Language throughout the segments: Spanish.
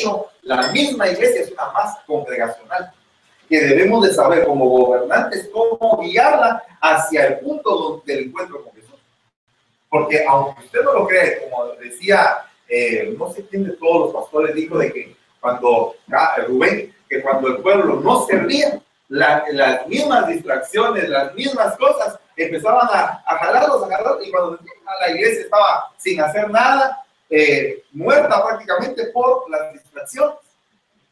hecho, la misma iglesia es una más congregacional, que debemos de saber como gobernantes cómo guiarla hacia el punto del encuentro con Jesús. Porque aunque usted no lo cree, como decía, eh, no sé quién de todos los pastores dijo de que cuando ah, Rubén, que cuando el pueblo no servía, las mismas distracciones, las mismas cosas, empezaban a, a jalarlos, a jalarlos, y cuando la iglesia estaba sin hacer nada, eh, muerta prácticamente por las distracciones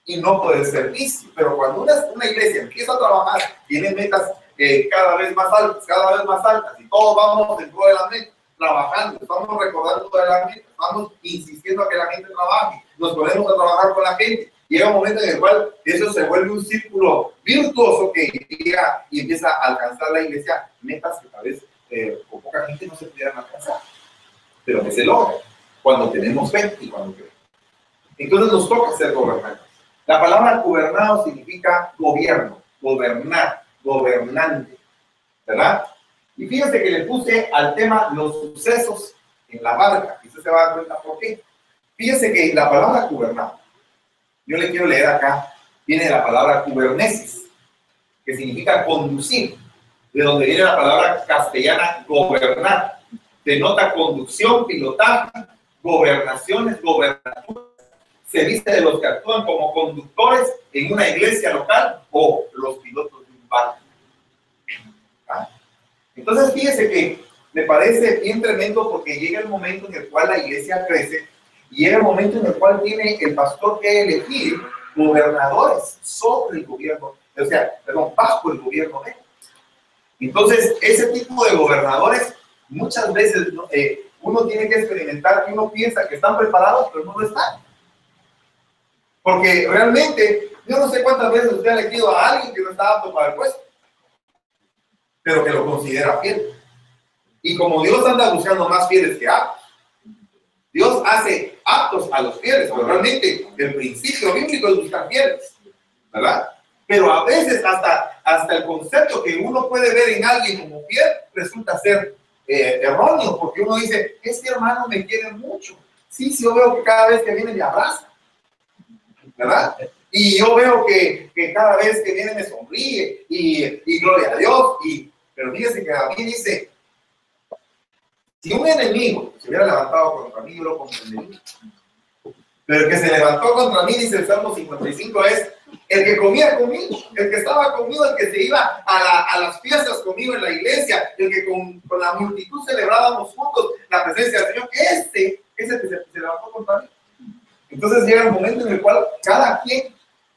y no por el servicio. Pero cuando una, una iglesia empieza a trabajar, tiene metas eh, cada vez más altas, cada vez más altas, y todos vamos dentro de la meta, trabajando, estamos recordando de la meta, estamos insistiendo a que la gente trabaje, nos ponemos a trabajar con la gente, llega un momento en el cual eso se vuelve un círculo virtuoso que llega y empieza a alcanzar la iglesia metas que tal vez eh, con poca gente no se pudieran alcanzar, pero que se logra cuando tenemos fe y cuando creemos. Entonces nos toca ser gobernantes. La palabra gobernado significa gobierno, gobernar, gobernante, ¿verdad? Y fíjense que le puse al tema los sucesos en la barca, y usted se va a dar cuenta por qué. Fíjense que la palabra gobernado yo le quiero leer acá, viene la palabra kubernesis, que significa conducir, de donde viene la palabra castellana gobernar, denota conducción, pilotaje, gobernaciones, gobernaturas, se dice de los que actúan como conductores en una iglesia local o los pilotos de un barco. ¿Ah? Entonces, fíjese que me parece bien tremendo porque llega el momento en el cual la iglesia crece y era el momento en el cual tiene el pastor que elegir gobernadores sobre el gobierno, o sea, perdón, bajo el gobierno de él. Entonces, ese tipo de gobernadores, muchas veces eh, uno tiene que experimentar que uno piensa que están preparados, pero no lo están. Porque realmente, yo no sé cuántas veces usted ha elegido a alguien que no está apto para el puesto, pero que lo considera fiel. Y como Dios anda buscando más fieles que aptos, Dios hace aptos a los fieles, pero realmente el principio bíblico es buscar fieles, ¿verdad? Pero a veces hasta, hasta el concepto que uno puede ver en alguien como fiel resulta ser eh, erróneo, porque uno dice, este hermano me quiere mucho. Sí, sí, yo veo que cada vez que viene me abraza, ¿verdad? Y yo veo que, que cada vez que viene me sonríe y, y gloria a Dios. Y, pero fíjese que a mí dice, si un enemigo se hubiera levantado contra mí, yo lo comprendería. Pero el que se levantó contra mí, dice el Salmo 55, es el que comía conmigo, el que estaba conmigo, el que se iba a, las fiestas conmigo en la iglesia, el que con, la multitud celebrábamos juntos la presencia del Señor. Este es el que se, se levantó contra mí. Entonces llega el momento en el cual cada quien,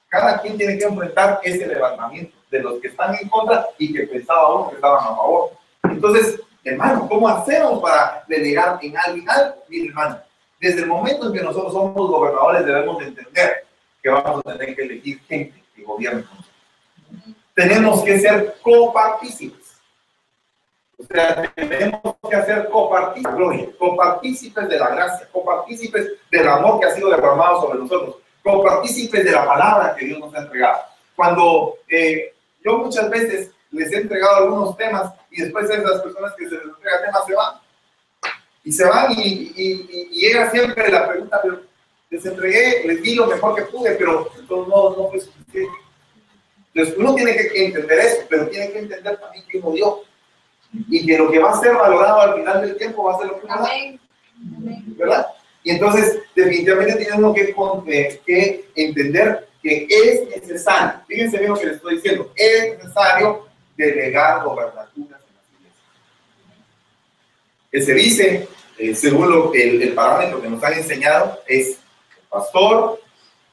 cada quien tiene que enfrentar ese levantamiento de los que están en contra y que pensaba uno que estaban a favor. Entonces, Hermano, ¿cómo hacemos para delegar en alguien algo? Mi hermano, desde el momento en que nosotros somos gobernadores debemos entender que vamos a tener que elegir gente que gobierne Tenemos que ser copartícipes. O sea, tenemos que hacer copartícipes, copartícipes de la gracia, copartícipes del amor que ha sido derramado sobre nosotros, copartícipes de la palabra que Dios nos ha entregado. Cuando eh, yo muchas veces les he entregado algunos temas y después esas personas que se les entrega temas se van. Y se van y, y, llega siempre la pregunta, pero les entregué, les di lo mejor que pude, pero de todos modos no fue suficiente. Entonces uno tiene que entender eso, pero tiene que entender también que uno dio. Y que lo que va a ser valorado al final del tiempo va a ser lo que uno ¿Verdad? Y entonces, definitivamente tiene uno que, eh, que entender que es necesario, fíjense bien lo que les estoy diciendo, es necesario delegar gobernaturas en las iglesias. Que se dice, eh, según lo, el, el, parámetro que nos han enseñado, es pastor,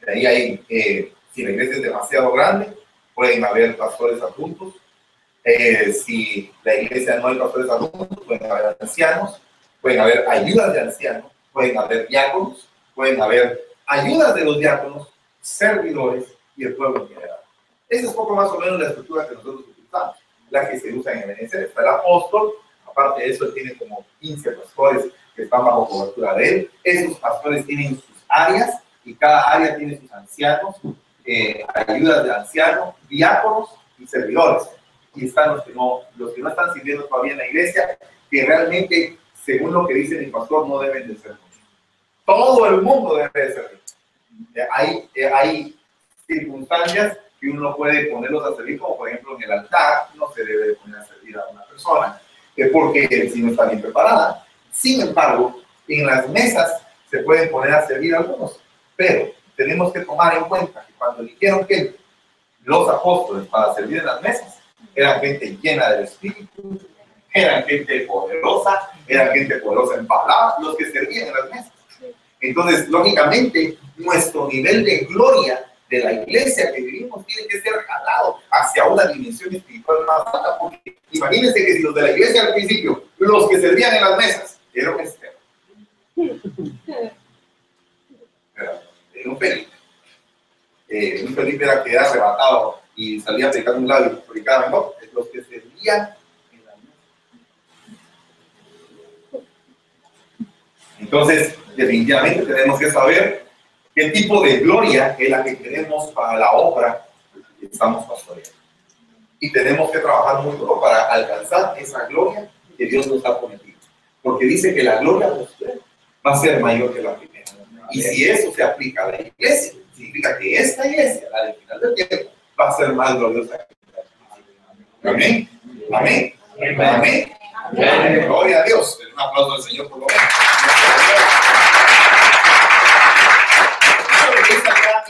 de ahí hay, eh, si la iglesia es demasiado grande, pueden haber pastores adultos, eh, si la iglesia no hay pastores adultos, pueden haber ancianos, pueden haber ayudas de ancianos, pueden haber diáconos, pueden haber ayudas de los diáconos, servidores y el pueblo en general. Esa es poco más o menos la estructura que nosotros la que se usa en Ebenezer. Está el apóstol, aparte de eso, él tiene como 15 pastores que están bajo cobertura de él. Esos pastores tienen sus áreas y cada área tiene sus ancianos, eh, ayudas de ancianos, diáconos y servidores. Y están los que, no, los que no están sirviendo todavía en la iglesia, que realmente, según lo que dice mi pastor, no deben de ser muchos. Todo el mundo debe de ser hay, hay circunstancias que uno puede ponerlos a servir, como por ejemplo en el altar, no se debe poner a servir a una persona, porque si no está bien preparada. Sin embargo, en las mesas se pueden poner a servir algunos, pero tenemos que tomar en cuenta que cuando eligieron que los apóstoles para servir en las mesas, eran gente llena del Espíritu, eran gente poderosa, eran gente poderosa en palabras, los que servían en las mesas. Entonces, lógicamente, nuestro nivel de gloria de la iglesia que vivimos tiene que ser jalado hacia una dimensión espiritual más alta, porque imagínense que si los de la iglesia al principio, los que servían en las mesas, eran. Era un Felipe. Eh, un Felipe era que era arrebatado y salía predicando un y predicaba en otro. Los que servían en mesas. Entonces, definitivamente tenemos que saber qué tipo de gloria es la que tenemos para la obra que estamos pastoreando. Y tenemos que trabajar muy duro para alcanzar esa gloria que Dios nos ha prometido. Porque dice que la gloria de usted va a ser mayor que la primera. Y si eso se aplica a la iglesia, significa que esta iglesia, la del final del tiempo, va a ser más gloriosa que la Amén. Amén. Amén. Amén. Gloria a Dios. Un aplauso al Señor por lo menos.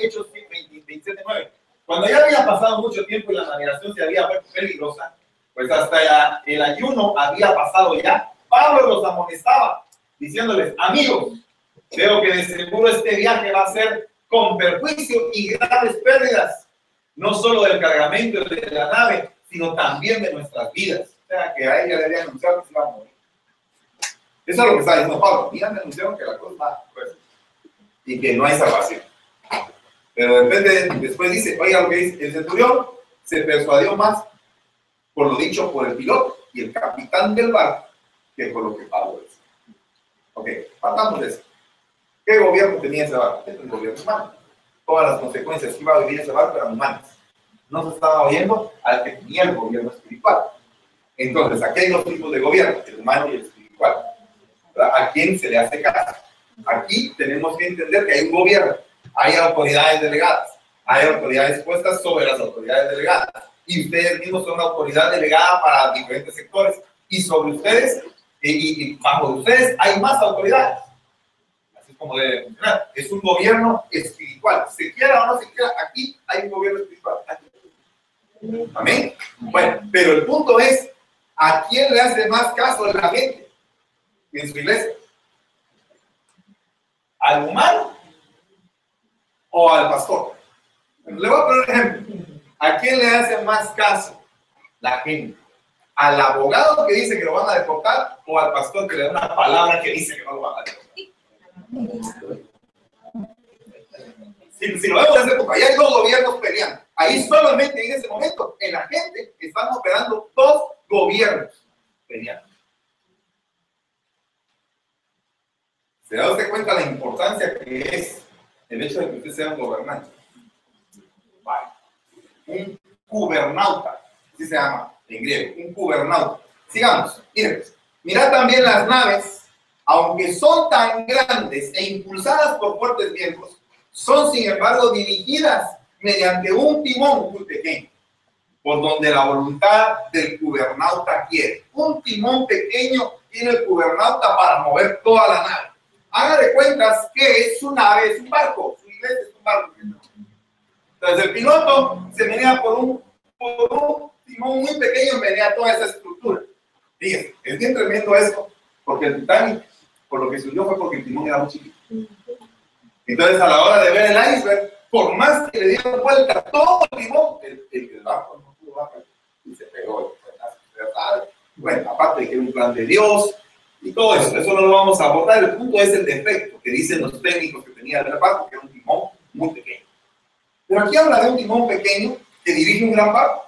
Hechos 27, 9. Cuando ya había pasado mucho tiempo y la navegación se había vuelto peligrosa, pues hasta el ayuno había pasado ya, Pablo los amonestaba, diciéndoles, amigos, veo que de seguro este viaje va a ser con perjuicio y graves pérdidas, no solo del cargamento de la nave, sino también de nuestras vidas. O sea, que a ella le habían anunciado que se iba a morir. Eso es lo que está diciendo Pablo. Mira, me anunciaron que la cosa va pues, y que no hay salvación. Pero de después dice, oiga lo que dice, el centurión se persuadió más por lo dicho por el piloto y el capitán del barco que por lo que Pablo dice. Ok, partamos de eso. ¿Qué gobierno tenía ese barco? Este es un gobierno humano. Todas las consecuencias que iba a vivir ese barco eran humanas. No se estaba oyendo al que tenía el gobierno espiritual. Entonces, aquí hay dos tipos de gobierno, el humano y el espiritual. ¿A quién se le hace caso? Aquí tenemos que entender que hay un gobierno hay autoridades delegadas, hay autoridades puestas sobre las autoridades delegadas. Y ustedes mismos son una autoridad delegada para diferentes sectores. Y sobre ustedes, y, bajo ustedes, hay más autoridades. Así como debe funcionar. Es un gobierno espiritual. Se quiera o no se quiera, aquí hay un gobierno espiritual. Amén. Bueno, pero el punto es, ¿a quién le hace más caso la gente en su iglesia? ¿Al humano o al pastor. Le voy a poner un ejemplo. ¿A quién le hace más caso la gente? ¿Al abogado que dice que lo van a deportar o al pastor que le da una palabra que dice que no lo van a deportar? Si, si lo vemos desde ahí hay dos gobiernos peleando. Ahí solamente en ese momento, en la gente, están operando dos gobiernos peleando. ¿Se da usted cuenta la importancia que es el hecho de que usted sea un gobernante. Un gubernauta, así se llama en griego, un gubernauta. Sigamos, miren, mirad también las naves, aunque son tan grandes e impulsadas por fuertes vientos, son sin embargo dirigidas mediante un timón muy pequeño, por donde la voluntad del gubernauta quiere. Un timón pequeño tiene el gubernauta para mover toda la nave haga de cuentas que su nave es un barco, su iglesia es un barco. Entonces el piloto se venía por un, por un timón muy pequeño, venía toda esa estructura. Fíjense, es bien tremendo esto, porque el Titanic, por lo que se fue porque el timón era muy chiquito. Entonces a la hora de ver el iceberg, por más que le dieron vuelta todo el timón, el, el, barco no pudo bajar y se pegó. Bueno, aparte de que era un plan de Dios, y todo eso. Eso no lo vamos a abordar. El punto es el defecto que dicen los técnicos que tenía el barco, que era un timón muy pequeño. Pero aquí habla de un timón pequeño que dirige un gran barco.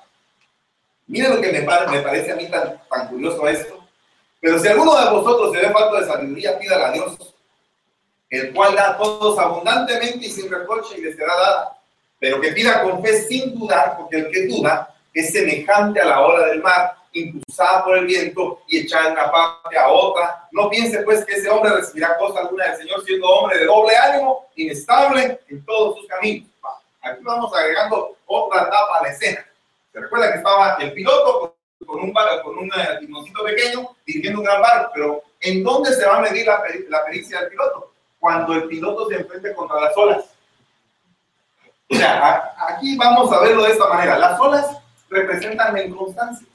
Miren lo que me, parece a mí tan, tan curioso esto. Pero si alguno de vosotros se ve falta de sabiduría, pídala a Dios, el cual da todos abundantemente y sin reproche y le será dada. Pero que pida con fe sin dudar, porque el que duda es semejante a la ola del mar impulsada por el viento y echada de una parte a otra. No piense pues que ese hombre recibirá cosa alguna del Señor siendo hombre de doble ánimo, inestable en todos sus caminos. Aquí vamos agregando otra etapa a la escena. Se recuerda que estaba el piloto con un, con un timoncito pequeño dirigiendo un gran barco, pero ¿en dónde se va a medir la, la pericia del piloto? Cuando el piloto se enfrente contra las olas. O sea, aquí vamos a verlo de esta manera. Las olas representan la inconstancia.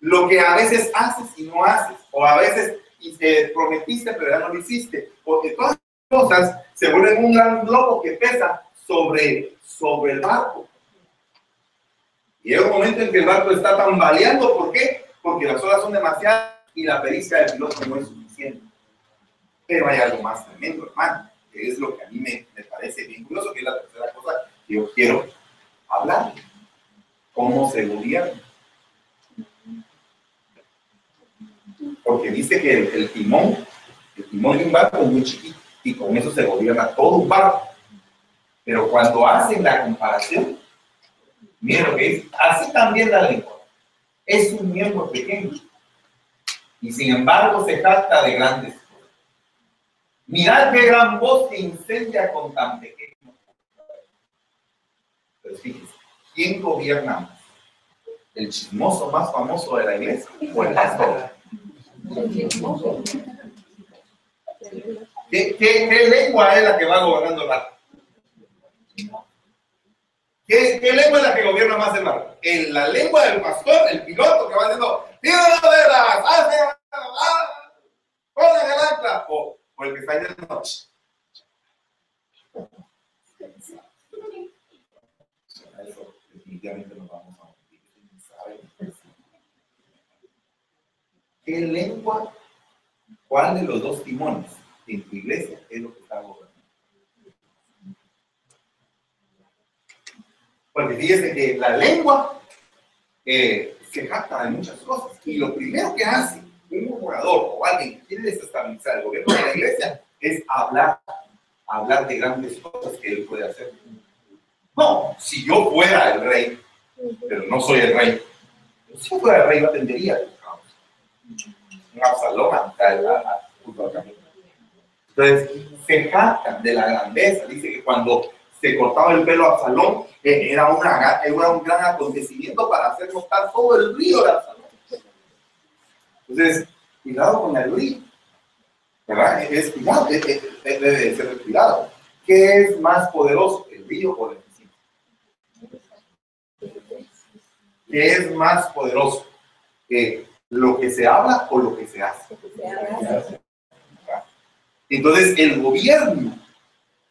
Lo que a veces haces y no haces, o a veces te prometiste pero ya no lo hiciste, porque todas las cosas se vuelven un gran globo que pesa sobre, sobre el barco. Y llega un momento en que el barco está tambaleando, ¿por qué? Porque las olas son demasiadas y la pericia del piloto no es suficiente. Pero hay algo más tremendo, hermano, que es lo que a mí me, me parece bien curioso, que es la tercera cosa que yo quiero hablar. ¿Cómo se gobierna? Porque dice que el, el, timón, el timón de un barco es muy chiquito y con eso se gobierna todo un barco. Pero cuando hacen la comparación, miren que dice, así también la lengua. Es un miembro pequeño y sin embargo se trata de grandes cosas. Mirad qué gran voz que incendia con tan pequeño. Pero fíjense, ¿quién gobierna más? ¿El chismoso más famoso de la iglesia o el pastor? ¿Qué, qué, qué lengua es la que va gobernando barco? ¿Qué, ¿Qué, lengua es la que gobierna más el barco? En la lengua del pastor, el piloto que va diciendo, tira las velas, hace, ponle el ancla, o, o el que está en la noche. ¿Qué lengua, cuál de los dos timones en tu iglesia es lo que está gobernando? Porque fíjese que la lengua eh, se jacta de muchas cosas. Y lo primero que hace un orador o alguien que quiere desestabilizar el gobierno de la iglesia es hablar, hablar de grandes cosas que él puede hacer. No, si yo fuera el rey, pero no soy el rey, si yo fuera el rey, no atendería un Absalón camino. Entonces, se jactan de la grandeza. Dice que cuando se cortaba el pelo a Absalón, eh, era, una, era un gran acontecimiento para hacer notar todo el río de Absalón. Entonces, cuidado con el río. ¿Verdad? Es cuidado, debe ser cuidado. ¿Qué es más poderoso, el río o el vecino? ¿Qué es más poderoso? que ¿Lo que se habla o lo que se hace? Entonces, el gobierno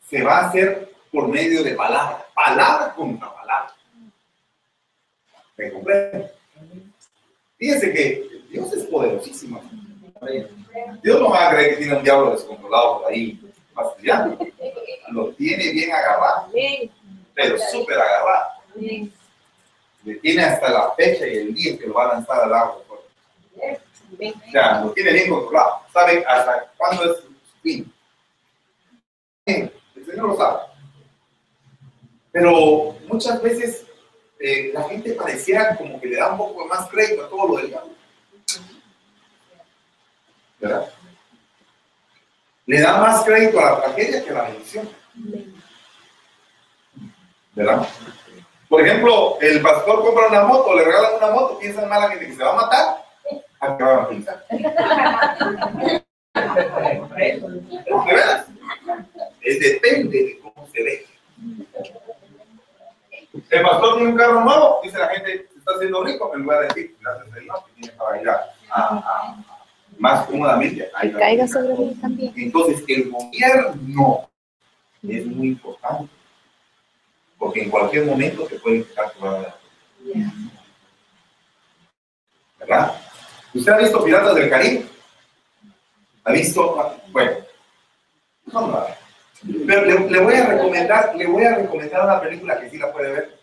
se va a hacer por medio de palabra, palabra contra palabra. ¿Me comprende? Fíjense que Dios es poderosísimo. Dios no va a creer que tiene un diablo descontrolado por ahí, fastidiando. Lo tiene bien agarrado, pero súper agarrado. Le tiene hasta la fecha y el día que lo va a lanzar al agua. O sea, lo tiene bien controlado. Sabe hasta cuándo es su fin. El Señor lo sabe. Pero muchas veces eh, la gente pareciera como que le da un poco más crédito a todo lo del diablo. ¿Verdad? Le da más crédito a la tragedia que a la bendición. ¿Verdad? Por ejemplo, el pastor compra una moto, le regalan una moto, piensan mal a gente que se va a matar, a que va a pensar. ¿De verdad? Es depende de cómo se ve. El pastor tiene un carro nuevo, dice la gente, está haciendo rico, en lugar de decir, gracias a Dios, que tiene para ir a, a, más cómodamente. Caiga sobre mí también. Entonces, el gobierno es muy importante, porque en cualquier momento se puede quitar tu ¿Verdad? ¿Usted ha visto Piratas del Caribe? ¿Ha visto? Bueno, vamos a ver. Pero le, voy a recomendar, le voy a recomendar una película que sí la puede ver.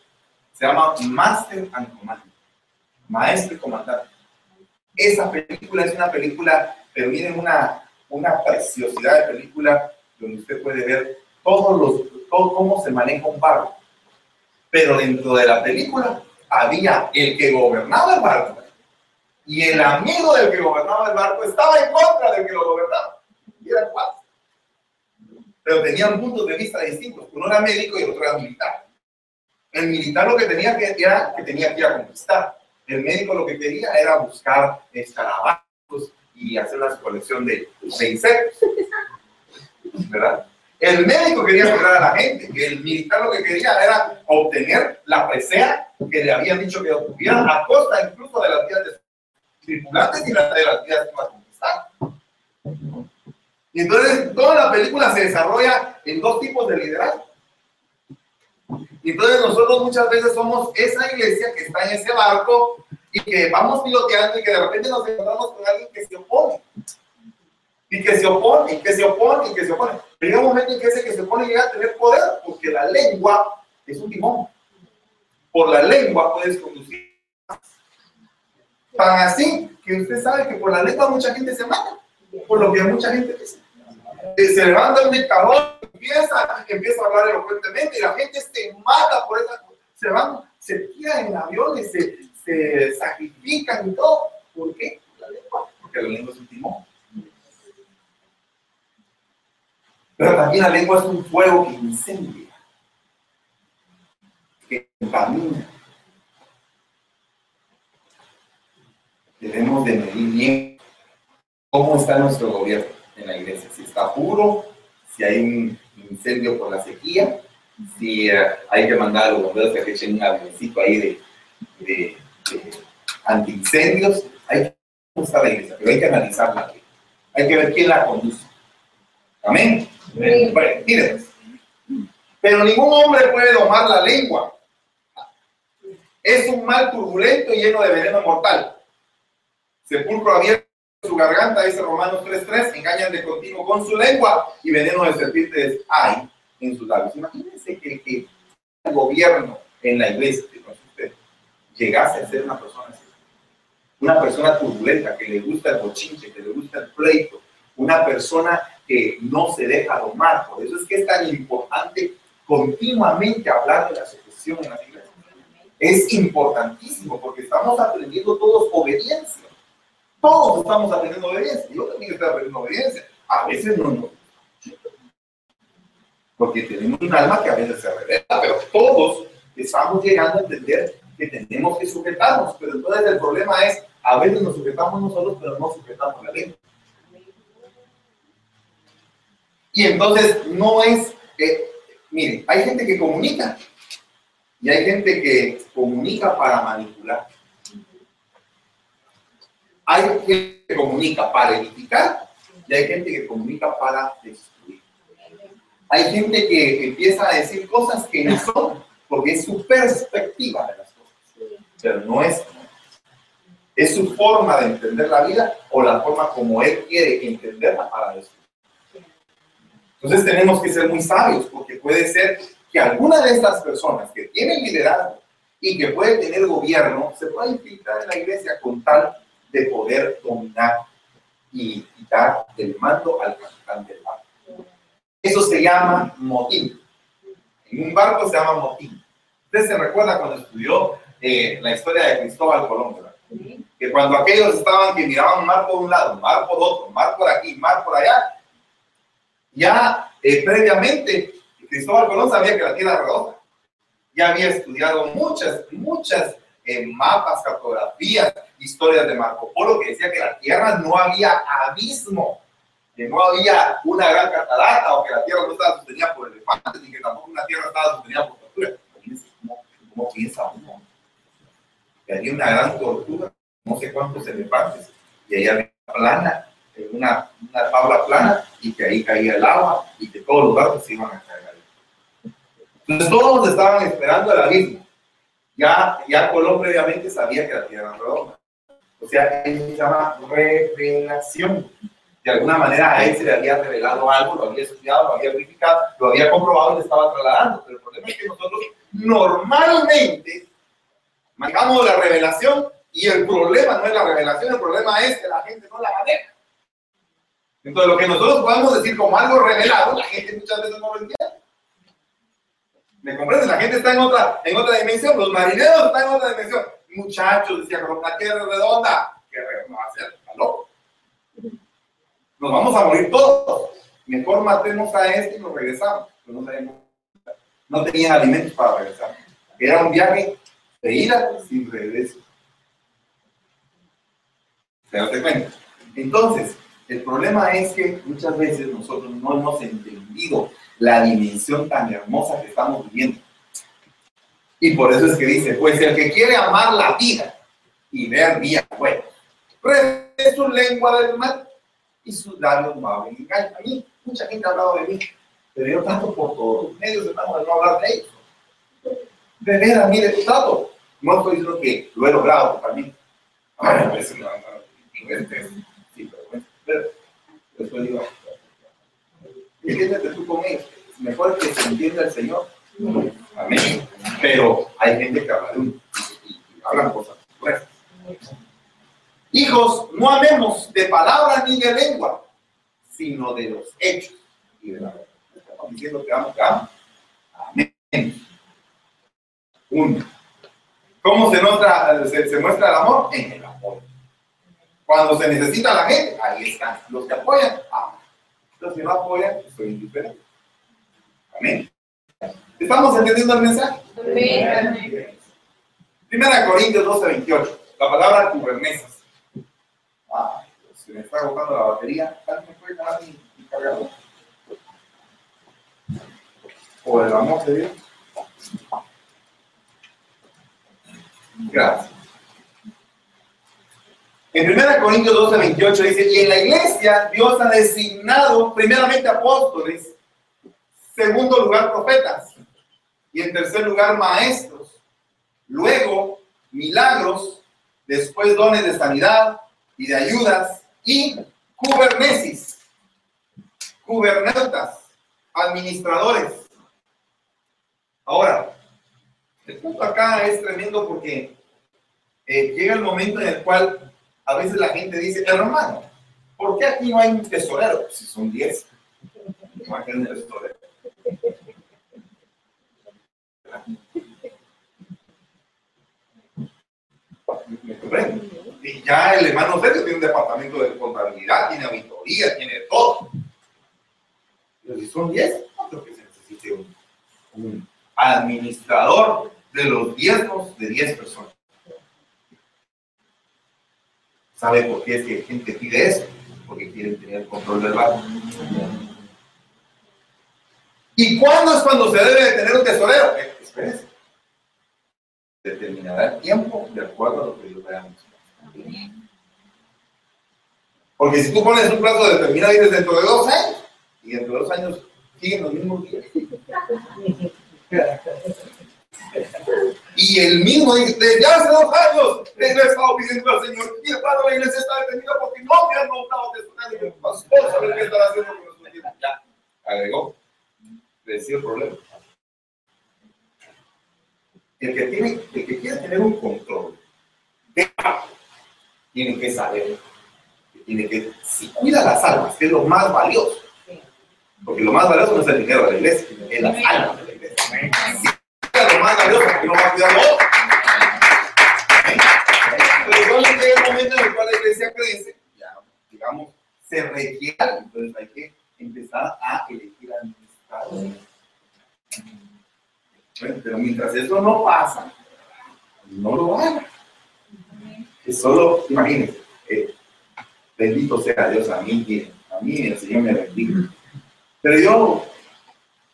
Se llama Master and Commander. Maestro y comandante. Esa película es una película, pero miren una, una preciosidad de película donde usted puede ver todos los, todo cómo se maneja un barco. Pero dentro de la película había el que gobernaba el barco Y el amigo del que gobernaba el barco estaba en contra del que lo gobernaba. Y eran cuatro. Pero tenían puntos de vista distintos. Uno era médico y el otro era militar. El militar lo que tenía que, era que tenía que conquistar. El médico lo que quería era buscar escarabajos y hacer una colección de, insectos. ¿Verdad? El médico quería curar a la gente, el militar lo que quería era obtener la presea que le habían dicho que obtuviera a costa incluso de las vidas de tripulantes y de las vidas que iba a conquistar. Entonces toda la película se desarrolla en dos tipos de liderazgo. Y entonces nosotros muchas veces somos esa iglesia que está en ese barco y que vamos piloteando y que de repente nos encontramos con alguien que se opone. Y que se opone, y que se opone, y que se opone. Pero llega un momento en que ese que se opone llega a tener poder, porque la lengua es un timón. Por la lengua puedes conducir. Tan así que usted sabe que por la lengua mucha gente se mata, por lo que mucha gente dice. Se levanta un dictador, empieza, empieza a hablar elocuentemente y la gente se mata por esa se van, se tiran en aviones, se, se sacrifican y todo. ¿Por qué? La lengua. Porque la lengua es un timón. Pero también la lengua es un fuego que incendia, que contamina. Debemos de medir bien cómo está nuestro gobierno en la iglesia, si está puro, si hay un incendio por la sequía, si uh, hay que mandar a los bomberos que echen un avioncito ahí de, de, de antiincendios, hay que está la iglesia, pero hay que analizarla. Hay que ver quién la conduce. Amén. Bueno, miren. Pero ningún hombre puede domar la lengua. Es un mal turbulento y lleno de veneno mortal. Sepulcro abierto su garganta, dice Romanos 3.3, engañan de continuo con su lengua y veneno de serpientes hay en sus labios. Imagínense que, que el gobierno en la iglesia, que no usted, llegase a ser una persona así. Una persona turbulenta, que le gusta el bochinche, que le gusta el pleito, una persona que no se deja domar. Por eso es que es tan importante continuamente hablar de la sucesión en la iglesia. Es importantísimo porque estamos aprendiendo todos obediencia. Todos estamos aprendiendo obediencia. Yo también estoy aprendiendo obediencia. A veces no, no. Porque tenemos un alma que a veces se revela, pero todos estamos llegando a entender que tenemos que sujetarnos. Pero entonces el problema es, a veces nos sujetamos nosotros, pero no sujetamos la ley. Y entonces no es, eh, miren, hay gente que comunica y hay gente que comunica para manipular. Hay gente que comunica para edificar y hay gente que comunica para destruir. Hay gente que empieza a decir cosas que no son, porque es su perspectiva de las cosas, pero no es. Es su forma de entender la vida o la forma como él quiere entenderla para destruir. Entonces tenemos que ser muy sabios porque puede ser que alguna de estas personas que tienen liderazgo y que puede tener gobierno se pueda infiltrar en la iglesia con tal de poder dominar y quitar el mando al capitán del barco. Eso se llama motín. En un barco se llama motín. Usted se recuerda cuando estudió eh, la historia de Cristóbal Colón. Que cuando aquellos estaban que miraban mar por un lado, mar por otro, mar por aquí, mar por allá, ya eh, previamente, Cristóbal Colón sabía que la Tierra era redonda. Ya había estudiado muchas, muchas mapas, cartografías, historias de Marco Polo que decía que la Tierra no había abismo, que no había una gran catarata o que la Tierra no estaba sostenida por elefantes ni que tampoco una Tierra estaba sostenida por tortugas. ¿Cómo, cómo piensa uno? Que había una gran tortuga, no sé cuántos elefantes, y ahí había plana una, una tabla plana y que ahí caía el agua y que todos los barcos se iban a caer ahí. Entonces todos estaban esperando el abismo. Ya, ya Colón previamente sabía que la tierra era redonda. O sea, eso se llama revelación. De alguna manera a él se le había revelado algo, lo había estudiado, lo había verificado, lo había comprobado y le estaba trasladando. Pero el problema es que nosotros normalmente manejamos la revelación y el problema no es la revelación, el problema es que la gente no la maneja. Entonces, lo que nosotros podemos decir como algo revelado, la gente muchas veces no lo entiende. ¿Me comprendes? La gente está en otra, en otra dimensión, los marineros están en otra dimensión. Muchachos, decía, como la tierra redonda, qué ¿qué me va a hacer? ¿Está loco? Nos vamos a morir todos. Mejor matemos a este y nos regresamos. No, sabemos, no tenían alimentos para regresar. Era un viaje de ida sin regreso. ¿Te? Entonces, el problema es que muchas veces nosotros no hemos entendido la dimensión tan hermosa que estamos viviendo. Y por eso es que dice, pues el que quiere amar la vida y ver día bueno, es su lengua del mal y sus labios no hablen engaño. A mí, mucha gente ha hablado de mí, pero yo tanto por todos los medios, hermano, de no hablar de ellos. De veras, mire, trato. No estoy diciendo que lo he logrado también. A veces no, no, sí, pero, pero después digo, entiéndete tú con ellos. Mejor que se entienda el Señor. Amén. Pero hay gente que habla de un y, hablan cosas. Hijos, no amemos de palabra ni de lengua, sino de los hechos y de la verdad. Estamos diciendo que vamos, que vamos. Amén. Uno. ¿Cómo se, nota, se, se, muestra el amor? En el amor. Cuando se necesita la gente, ahí están. Los que apoyan, aman. Los que no apoyan, estoy indiferente. Amén. ¿Estamos entendiendo el mensaje? Amén. Primera Corintios 12, 28. La palabra kubernesas. Ah, se me está agotando la batería. ¿Alguien me puede ganar mi, mi cargador? Por el amor de Dios. Gracias. En 1 Corintios 12, 28 dice, y en la iglesia Dios ha designado primeramente apóstoles, segundo lugar profetas, y en tercer lugar maestros, luego milagros, después dones de sanidad y de ayudas, y cubernesis, cuberneutas, administradores. Ahora, el punto acá es tremendo porque eh, llega el momento en el cual a veces la gente dice, hermano, ¿por qué aquí no hay un tesorero? Si son 10, no hay un tesorero. Y ya el hermano Sergio tiene un departamento de contabilidad, tiene auditoría, tiene todo. Pero si son 10, no creo que se necesite un, un administrador de los diezmos de 10 personas. ¿Sabe por qué es que gente pide eso? Porque quieren tener control del banco. ¿Y cuándo es cuando se debe de tener un tesorero? Eh, espérense. Determinará el tiempo de acuerdo a lo que Dios a Porque si tú pones un plazo determinado y dices dentro de dos años, y dentro de dos años siguen los mismos días. Y el mismo dice, ya hace dos años le he estado pidiendo al Señor, y hermano, la iglesia está detenida porque no me han montado de su pastor sabe qué estar haciendo con. Ya, agregó. Decía el problema. El que, tiene, el que quiere tener un control tiene que saber, tiene que, si cuida las almas, que es lo más valioso, porque lo más valioso no es el dinero de la iglesia, es las almas de la iglesia lo más valioso porque no va a cuidar lo otro. Pero cuando llega el momento en el cual la iglesia crece, ya, digamos, se requiere, entonces hay que empezar a elegir administradores. pero mientras eso no pasa, no lo haga. Es solo, imagínense, eh, bendito sea Dios, a mí, a mí el Señor me bendiga. Pero yo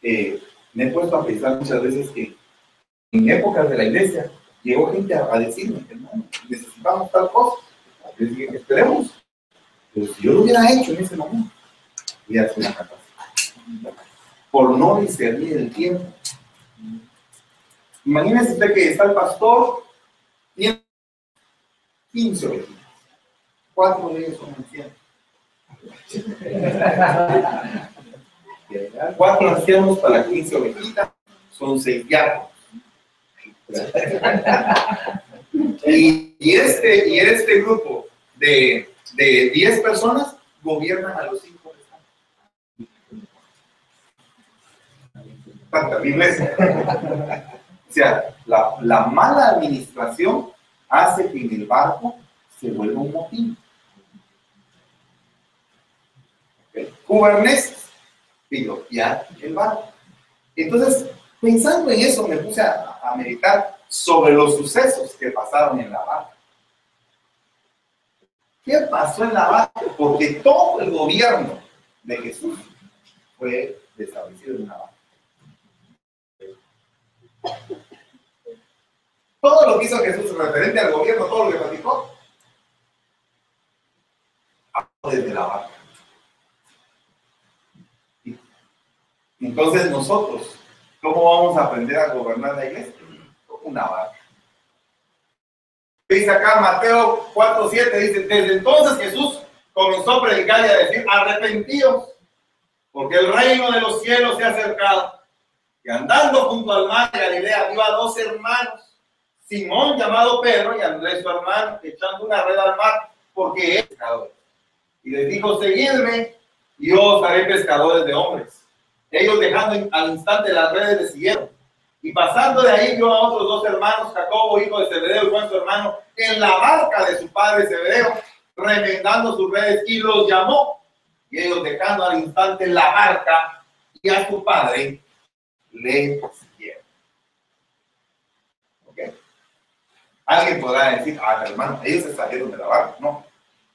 eh, me he puesto a pensar muchas veces que en épocas de la iglesia, llegó gente a, decirme, hermano, necesitamos tal cosa. Yo dije, esperemos. Pero si yo lo hubiera hecho en ese momento, hubiera sido una catástrofe. Por no discernir el tiempo. Imagínese usted que está el pastor, tiene 15 ovejitas. Cuatro de ellos son ancianos. Cuatro ancianos para 15 ovejitas son seis diáconos. Y, este, y este grupo de, de 10 personas gobiernan a los 5 restantes. O sea, la, la mala administración hace que en el barco se vuelva un motín. Kubernetes pilotear el barco. Entonces, pensando en eso, me puse a, a meditar sobre los sucesos que pasaron en la barca. ¿Qué pasó en la barca? Porque todo el gobierno de Jesús fue establecido en la barca. Todo lo que hizo Jesús referente al gobierno, todo lo que platicó, desde la barca. Entonces nosotros, ¿cómo vamos a aprender a gobernar la iglesia? Una barca. Dice acá Mateo 4.7, dice, desde entonces Jesús comenzó a predicar y a decir, arrepentidos, porque el reino de los cielos se ha acercado. Y andando junto al mar de Galilea, vio a dos hermanos, Simón llamado Pedro y Andrés su hermano, echando una red al mar, porque es pescador. Y les dijo, seguidme, y yo os haré pescadores de hombres. Ellos dejando al instante las redes le siguieron. Y pasando de ahí vio a otros dos hermanos, Jacobo, hijo de Zebedeo, y Juan su hermano, en la barca de su padre Zebedeo, remendando sus redes, y los llamó. Y ellos dejando al instante la barca y a su padre, le siguieron. ¿Ok? Alguien podrá decir, ah, hermano, ellos se salieron de la barca. No,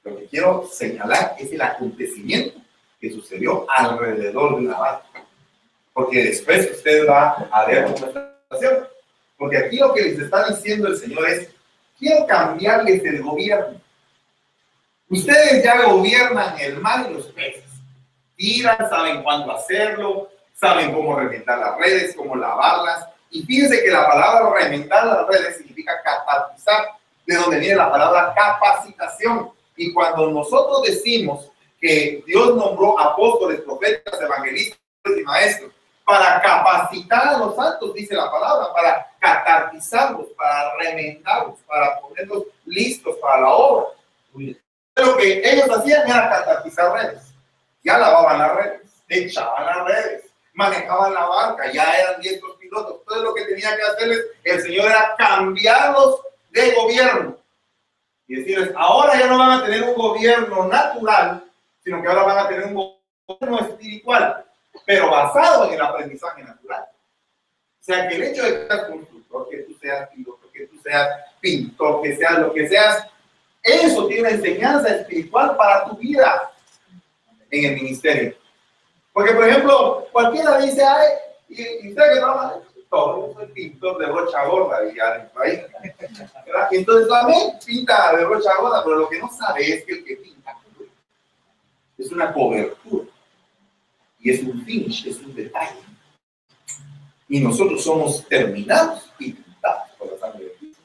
lo que quiero señalar es el acontecimiento que sucedió alrededor de la barca. Porque después usted va a ver otra situación. Porque aquí lo que les está diciendo el Señor es, quiero cambiarles el gobierno. Ustedes ya gobiernan el mar y los peces. Tiran, saben cuándo hacerlo, saben cómo reventar las redes, cómo lavarlas. Y fíjense que la palabra reventar las redes significa capacizar, de donde viene la palabra capacitación. Y cuando nosotros decimos que Dios nombró apóstoles, profetas, evangelistas y maestros para capacitar a los santos, dice la palabra, para catartizarlos, para remendarlos, para ponerlos listos para la obra. Lo que ellos hacían era catartizar redes. Ya lavaban las redes, echaban las redes, manejaban la barca, ya eran diestros pilotos. Todo lo que tenía que hacerles el Señor era cambiarlos de gobierno y decirles, ahora ya no van a tener un gobierno natural, sino que ahora van a tener un gobierno espiritual, pero basado en el aprendizaje natural. O sea, que el hecho de que seas constructor, que tú seas piloto, que tú seas pintor, que seas lo que seas, eso tiene enseñanza espiritual para tu vida en el ministerio. Porque, por ejemplo, cualquiera dice, ay, y, usted que trabaja, todo, soy pintor de brocha gorda, y ya en el país. Y entonces también pinta de brocha gorda, pero lo que no sabe es que el que pinta es una cobertura. Y es un finish, es un detalle. Y nosotros somos terminados y pintados por la sangre de Cristo.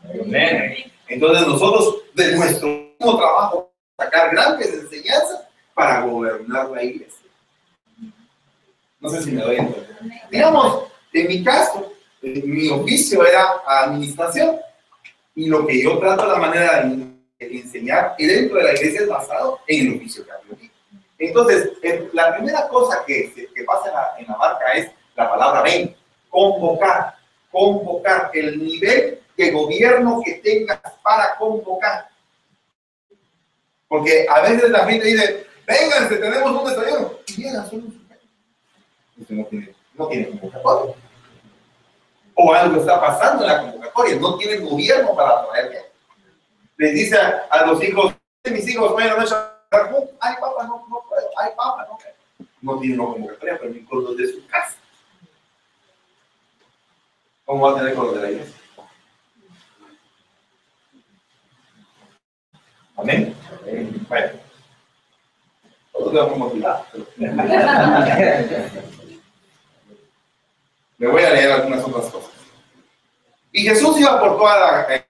Entonces nosotros de nuestro mismo trabajo sacar grandes enseñanzas para gobernar la iglesia. No sé si me doy entender. Digamos, en mi caso, mi oficio era administración y lo que yo trato la manera de enseñar dentro de la iglesia es basado en el oficio que aprendí. Entonces, la primera cosa que, que pasa en la, en la marca es la palabra ven, convocar, convocar el nivel de gobierno que tengas para convocar. Porque a veces la gente dice, vénganse, tenemos un desayuno. Y llegan solo no tiene, no tiene convocatoria o algo está pasando en la convocatoria, no tiene gobierno para traer Les dice a, los hijos, mis hijos, bueno, no ay papá, no, no puedo, ay papá, no No tiene una convocatoria, pero ni con los de su casa. ¿Cómo va a tener con los de la iglesia? Amén. Bueno. Me voy a leer algunas otras cosas. Y Jesús iba por toda la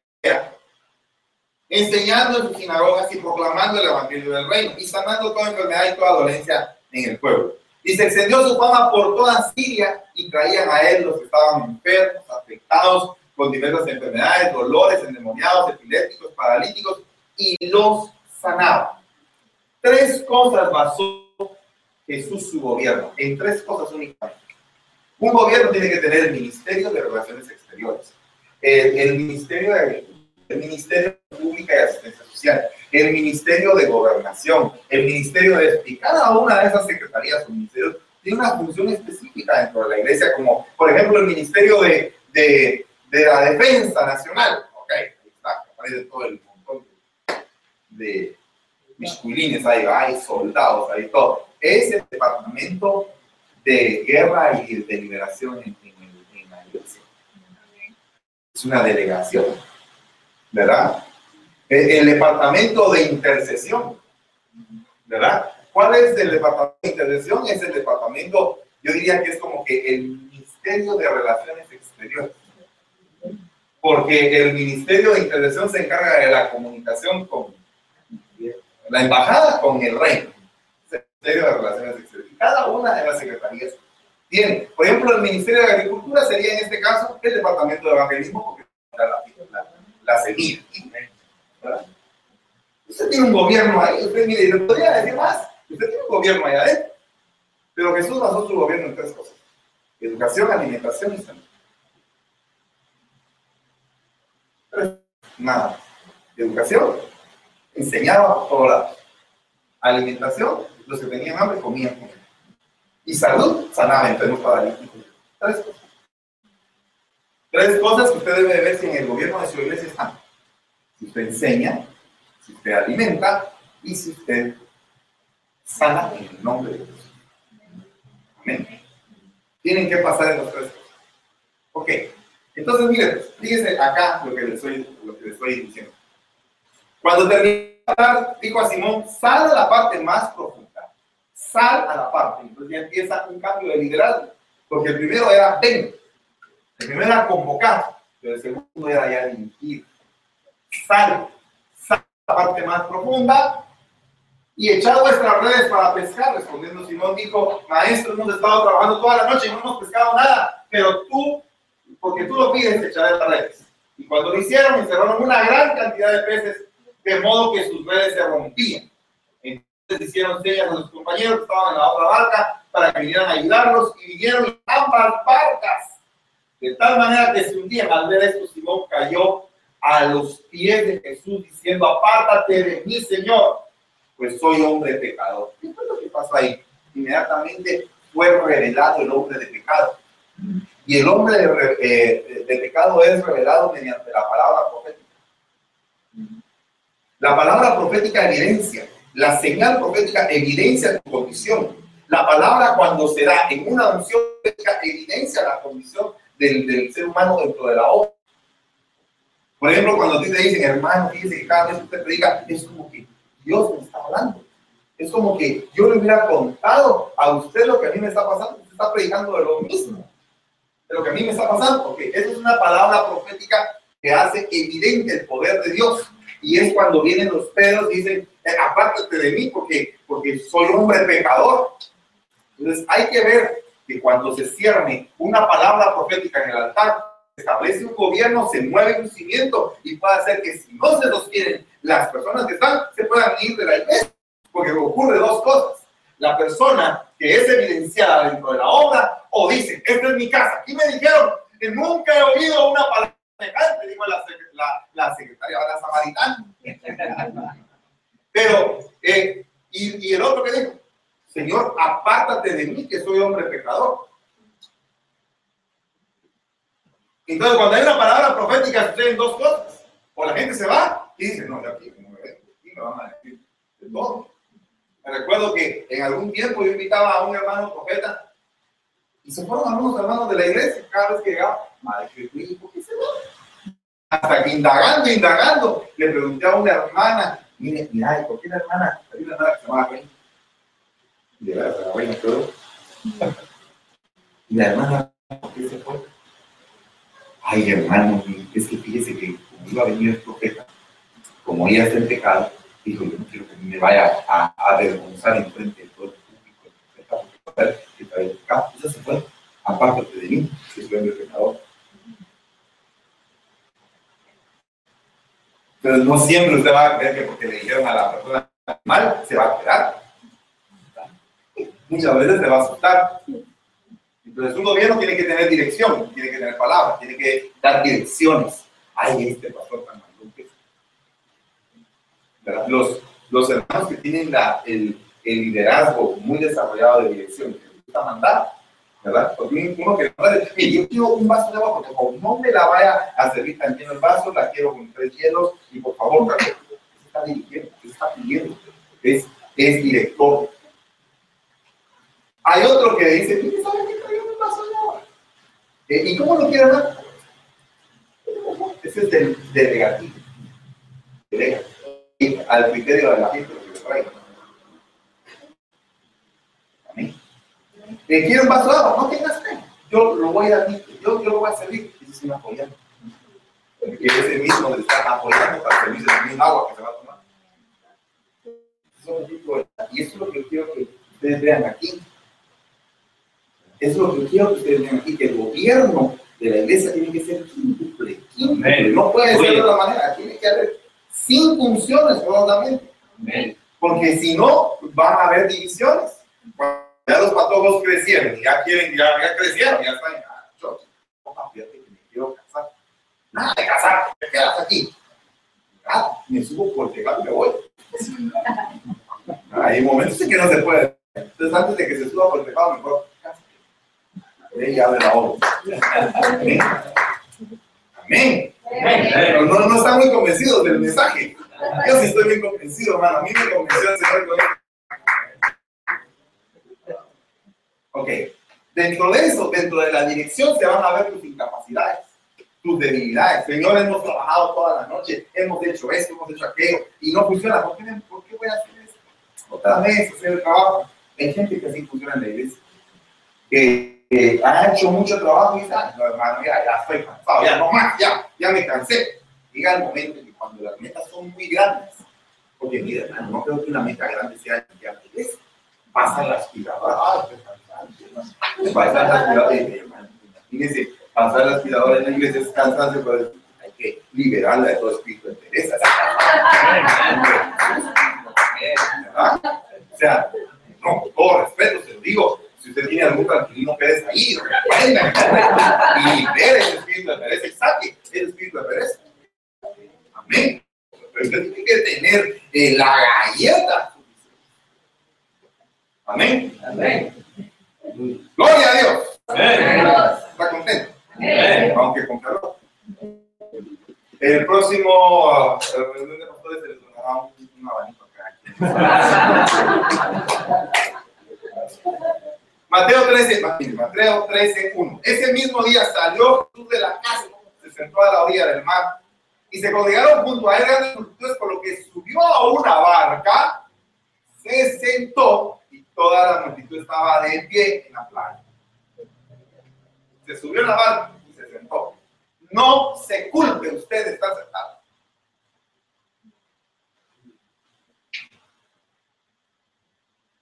enseñando en sus sinagogas y proclamando el evangelio del reino y sanando toda enfermedad y toda dolencia en el pueblo. Y se extendió su fama por toda Siria y traían a él los que estaban enfermos, afectados con diversas enfermedades, dolores, endemoniados, epilépticos, paralíticos y los sanaba. Tres cosas basó Jesús su gobierno, en tres cosas únicamente. Un gobierno tiene que tener el Ministerio de Relaciones Exteriores, el, Ministerio de el Ministerio Pública y Asistencia Social, el Ministerio de Gobernación, el Ministerio de... Y cada una de esas secretarías o ministerios tiene una función específica dentro de la iglesia, como por ejemplo el Ministerio de, de, de la Defensa Nacional. Ok, está, aparece todo el montón de misculines ahí, hay soldados, hay todo. Es el departamento de guerra y de liberación en, en la iglesia. Es una delegación, ¿verdad? El, el departamento de intercesión, ¿verdad? ¿Cuál es el departamento de intercesión? Es el departamento, yo diría que es como que el Ministerio de Relaciones Exteriores. Porque el Ministerio de Intercesión se encarga de la comunicación con la embajada, con el reino. Ministerio de Relaciones Exteriores. Cada una de las secretarías tiene. Por ejemplo, el Ministerio de Agricultura sería en este caso el Departamento de Evangelismo, porque la, la semilla. Usted tiene un gobierno ahí, usted mire, le podría decir más, usted tiene un gobierno ahí adentro. Pero Jesús basó su gobierno en tres cosas. Educación, alimentación y salud. Tres. Nada. Educación, enseñaba por lados. Alimentación, los que tenían hambre comían. Y salud, sanaba enfermos paralíticos. Tres cosas. Tres cosas que usted debe ver si en el gobierno de su iglesia están. Si usted enseña, si usted alimenta y si usted sana en el nombre de Dios. Amén. Tienen que pasar en los tres. Ok. Entonces, miren, fíjese acá lo que le estoy, lo que le estoy diciendo. Cuando terminó dijo a Simón, sal a la parte más profunda. Sal a la parte. Entonces ya empieza un cambio de liderazgo. Porque el primero era ven. El primero era convocar. Pero el segundo era ya dirigir. Sal. Sal la parte más profunda y echad vuestras redes para pescar. Respondiendo Simón dijo, maestro, hemos estado trabajando toda la noche y no hemos pescado nada, pero tú, porque tú lo pides, echaré las redes. Y cuando lo hicieron, encerraron una gran cantidad de peces, de modo que sus redes se rompían. Entonces hicieron señas a sus compañeros que estaban en la otra barca para que vinieran a ayudarlos y vinieron ambas barcas. De tal manera que se hundían. Al ver esto, Simón cayó a los pies de Jesús diciendo, apártate de mí, Señor, pues soy hombre pecador. ¿Qué fue lo que pasó ahí? Inmediatamente fue revelado el hombre de pecado. Y el hombre de, eh, de pecado es revelado mediante la palabra profética. La palabra profética evidencia, la señal profética evidencia tu condición. La palabra cuando se da en una unción evidencia la condición del, del ser humano dentro de la obra. Por ejemplo, cuando a ti te dicen, hermano, fíjese que cada vez que usted predica, es como que Dios me está hablando. Es como que yo le hubiera contado a usted lo que a mí me está pasando. Usted está predicando de lo mismo, de lo que a mí me está pasando. Porque esa es una palabra profética que hace evidente el poder de Dios. Y es cuando vienen los pedos y dicen, eh, apártate de mí porque, porque soy hombre pecador. Entonces hay que ver que cuando se cierne una palabra profética en el altar, establece un gobierno, se mueve un cimiento y puede hacer que si no se sostienen las personas que están, se puedan ir de la iglesia. Porque ocurre dos cosas. La persona que es evidenciada dentro de la obra o dice, esta es mi casa. Aquí me dijeron que nunca he oído una palabra semejante, dijo la, la, la secretaria, la samaritana. Pero, eh, y, y el otro que dijo, Señor, apártate de mí, que soy hombre pecador. Entonces, cuando hay una palabra profética, suceden dos cosas. O la gente se va y dice, no, ya aquí, aquí me van a decir de todo. Me recuerdo que en algún tiempo yo invitaba a un hermano profeta y se fueron algunos hermanos de la iglesia cada vez que llegaba. Madre, ¿por qué se va? Hasta que indagando, indagando, le pregunté a una hermana, mire, mira, ¿por qué la hermana? Hay una hermana que se llamaba Reina. Y Reina, todo. Y la hermana, ¿por qué se fue? Ay hermano, es que fíjese que como iba a venir el profeta, como ella está en pecado, dijo, yo no quiero que me vaya a, avergonzar en frente de todo el público, el profeta, que trae el pecado. Entonces se fue, apártate de mí, que soy el pecador. Entonces no siempre usted va a creer que porque le dijeron a la persona mal, se va a quedar. Muchas veces se va a asustar. Entonces, un gobierno tiene que tener dirección, tiene que tener palabras, tiene que dar direcciones. Ay, este pastor tan ¿verdad? Los, los hermanos que tienen el, liderazgo muy desarrollado de dirección, que les gusta mandar, ¿verdad? Porque uno que mire, yo quiero un vaso de agua porque como no me la vaya a servir tan lleno el vaso, la quiero con tres hielos y por favor, ¿qué está dirigiendo? ¿Qué está pidiendo? Es, director. Hay otro que dice, ¿qué sabe que traigo un vaso de agua? Eh, ¿Y cómo lo quiere dar? Ese es del delegativo. Delega. Y al criterio de la gente lo que traiga. Amén. ¿Te quiero un vaso de agua? No tengas fe. Yo lo voy a dar, yo, yo lo voy a servir. Ese es un apoyando. Que ese mismo le está apoyando para servirse el mismo agua que se va a tomar. Y eso es lo que quiero que ustedes vean aquí. Eso es lo que quiero que ustedes vean aquí, que el gobierno de la iglesia tiene que ser quíntuple, quíntuple. No puede ser de otra manera, tiene que haber sin funciones probablemente. Porque si no, van a haber divisiones. Cuando ya los patojos crecieron, ya quieren, ya, ya crecieron, ya están. Ah, yo, fíjate que me quiero casar. Nada de casar, te quedas aquí. Ah, me subo por llegar y me voy. Hay momentos en que no se puede. Entonces, antes de que se suba por el tejado, mejor ella abre la obra. Amén. Amén. Pero no, no están muy convencidos del mensaje. Yo sí estoy bien convencido, hermano. A mí me convenció el Señor con Ok. Dentro de eso, dentro de la dirección, se van a ver tus incapacidades, tus debilidades. Señor, hemos trabajado toda la noche, hemos hecho esto, hemos hecho aquello, y no funciona. ¿Por qué, por qué voy a hacer esto? Otra vez, hacer el trabajo. Hay gente que así funciona en la iglesia. Que que ha hecho mucho trabajo y dice, no, hermano, ya, ya estoy cansado, ya no más, ya, ya me cansé. Llega el momento en que cuando las metas son muy grandes, porque mira, hermano, no creo que una meta grande sea la iglesia. Pasa la aspiradora, qué cansante, pasa la aspiradora, imagínense, pasar la aspiradora en la iglesia es cansante, pero hay que liberarla de todo espíritu de pereza. O sea, no, con todo respeto, se lo digo, si usted tiene algún tranquilino Pérez ahí, reprenda y ver el espíritu de pereza y saque el espíritu de pereza. Amén. Pero usted tiene que tener eh, la galleta. Amén. Amén. Gloria a Dios. Amén. ¿Está contento? Amén. Aunque con calor. El próximo uh, reunión de pastores se les donará un, un abanico acá. Mateo 13, Mateo 13, 1. Ese mismo día salió Jesús de la casa, se sentó a la orilla del mar y se congregaron junto a él grandes multitudes, por lo que subió a una barca, se sentó y toda la multitud estaba de pie en la playa. Se subió a la barca y se sentó. No se culpe usted de estar sentado.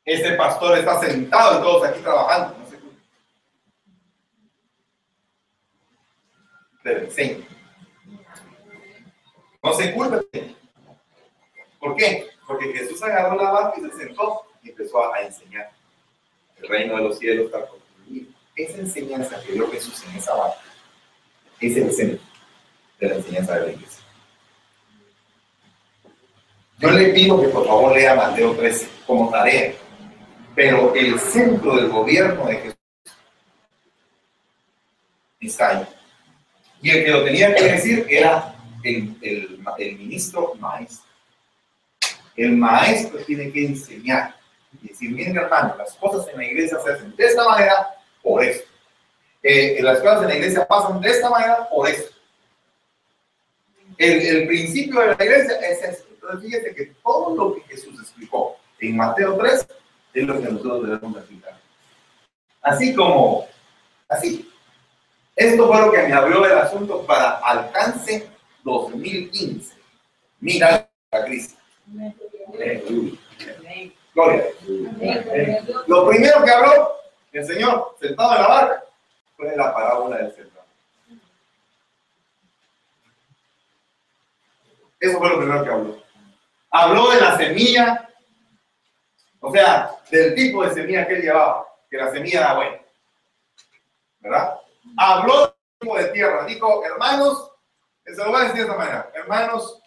Ese pastor está sentado y todos aquí trabajando. No se culpe. Pero enseña. No se culpe. ¿Por qué? Porque Jesús agarró la barca y se sentó y empezó a enseñar. El reino de los cielos está construido. Esa enseñanza que dio Jesús en esa barca es el centro de la enseñanza de la iglesia. Yo le pido que por favor lea Mateo 13 como tarea pero el centro del gobierno de Jesús está ahí. Y el que lo tenía que decir era el, el, el ministro maestro. El maestro tiene que enseñar y decir, miren hermano, las cosas en la iglesia se hacen de esta manera por eso. Eh, las cosas en la iglesia pasan de esta manera por eso. El, el principio de la iglesia es esto. Entonces fíjense que todo lo que Jesús explicó en Mateo 3 es lo que nosotros debemos aplicar. Así como, así. Esto fue lo que me abrió el asunto para alcance 2015. Mira la crisis. Gloria. Lo primero que habló el Señor sentado en la barca fue la parábola del central. Eso fue lo primero que habló. Habló de la semilla o sea, del tipo de semilla que él llevaba, que la semilla era buena. ¿Verdad? Habló de tierra. Dijo, hermanos, se lo voy a decir de esta manera, hermanos,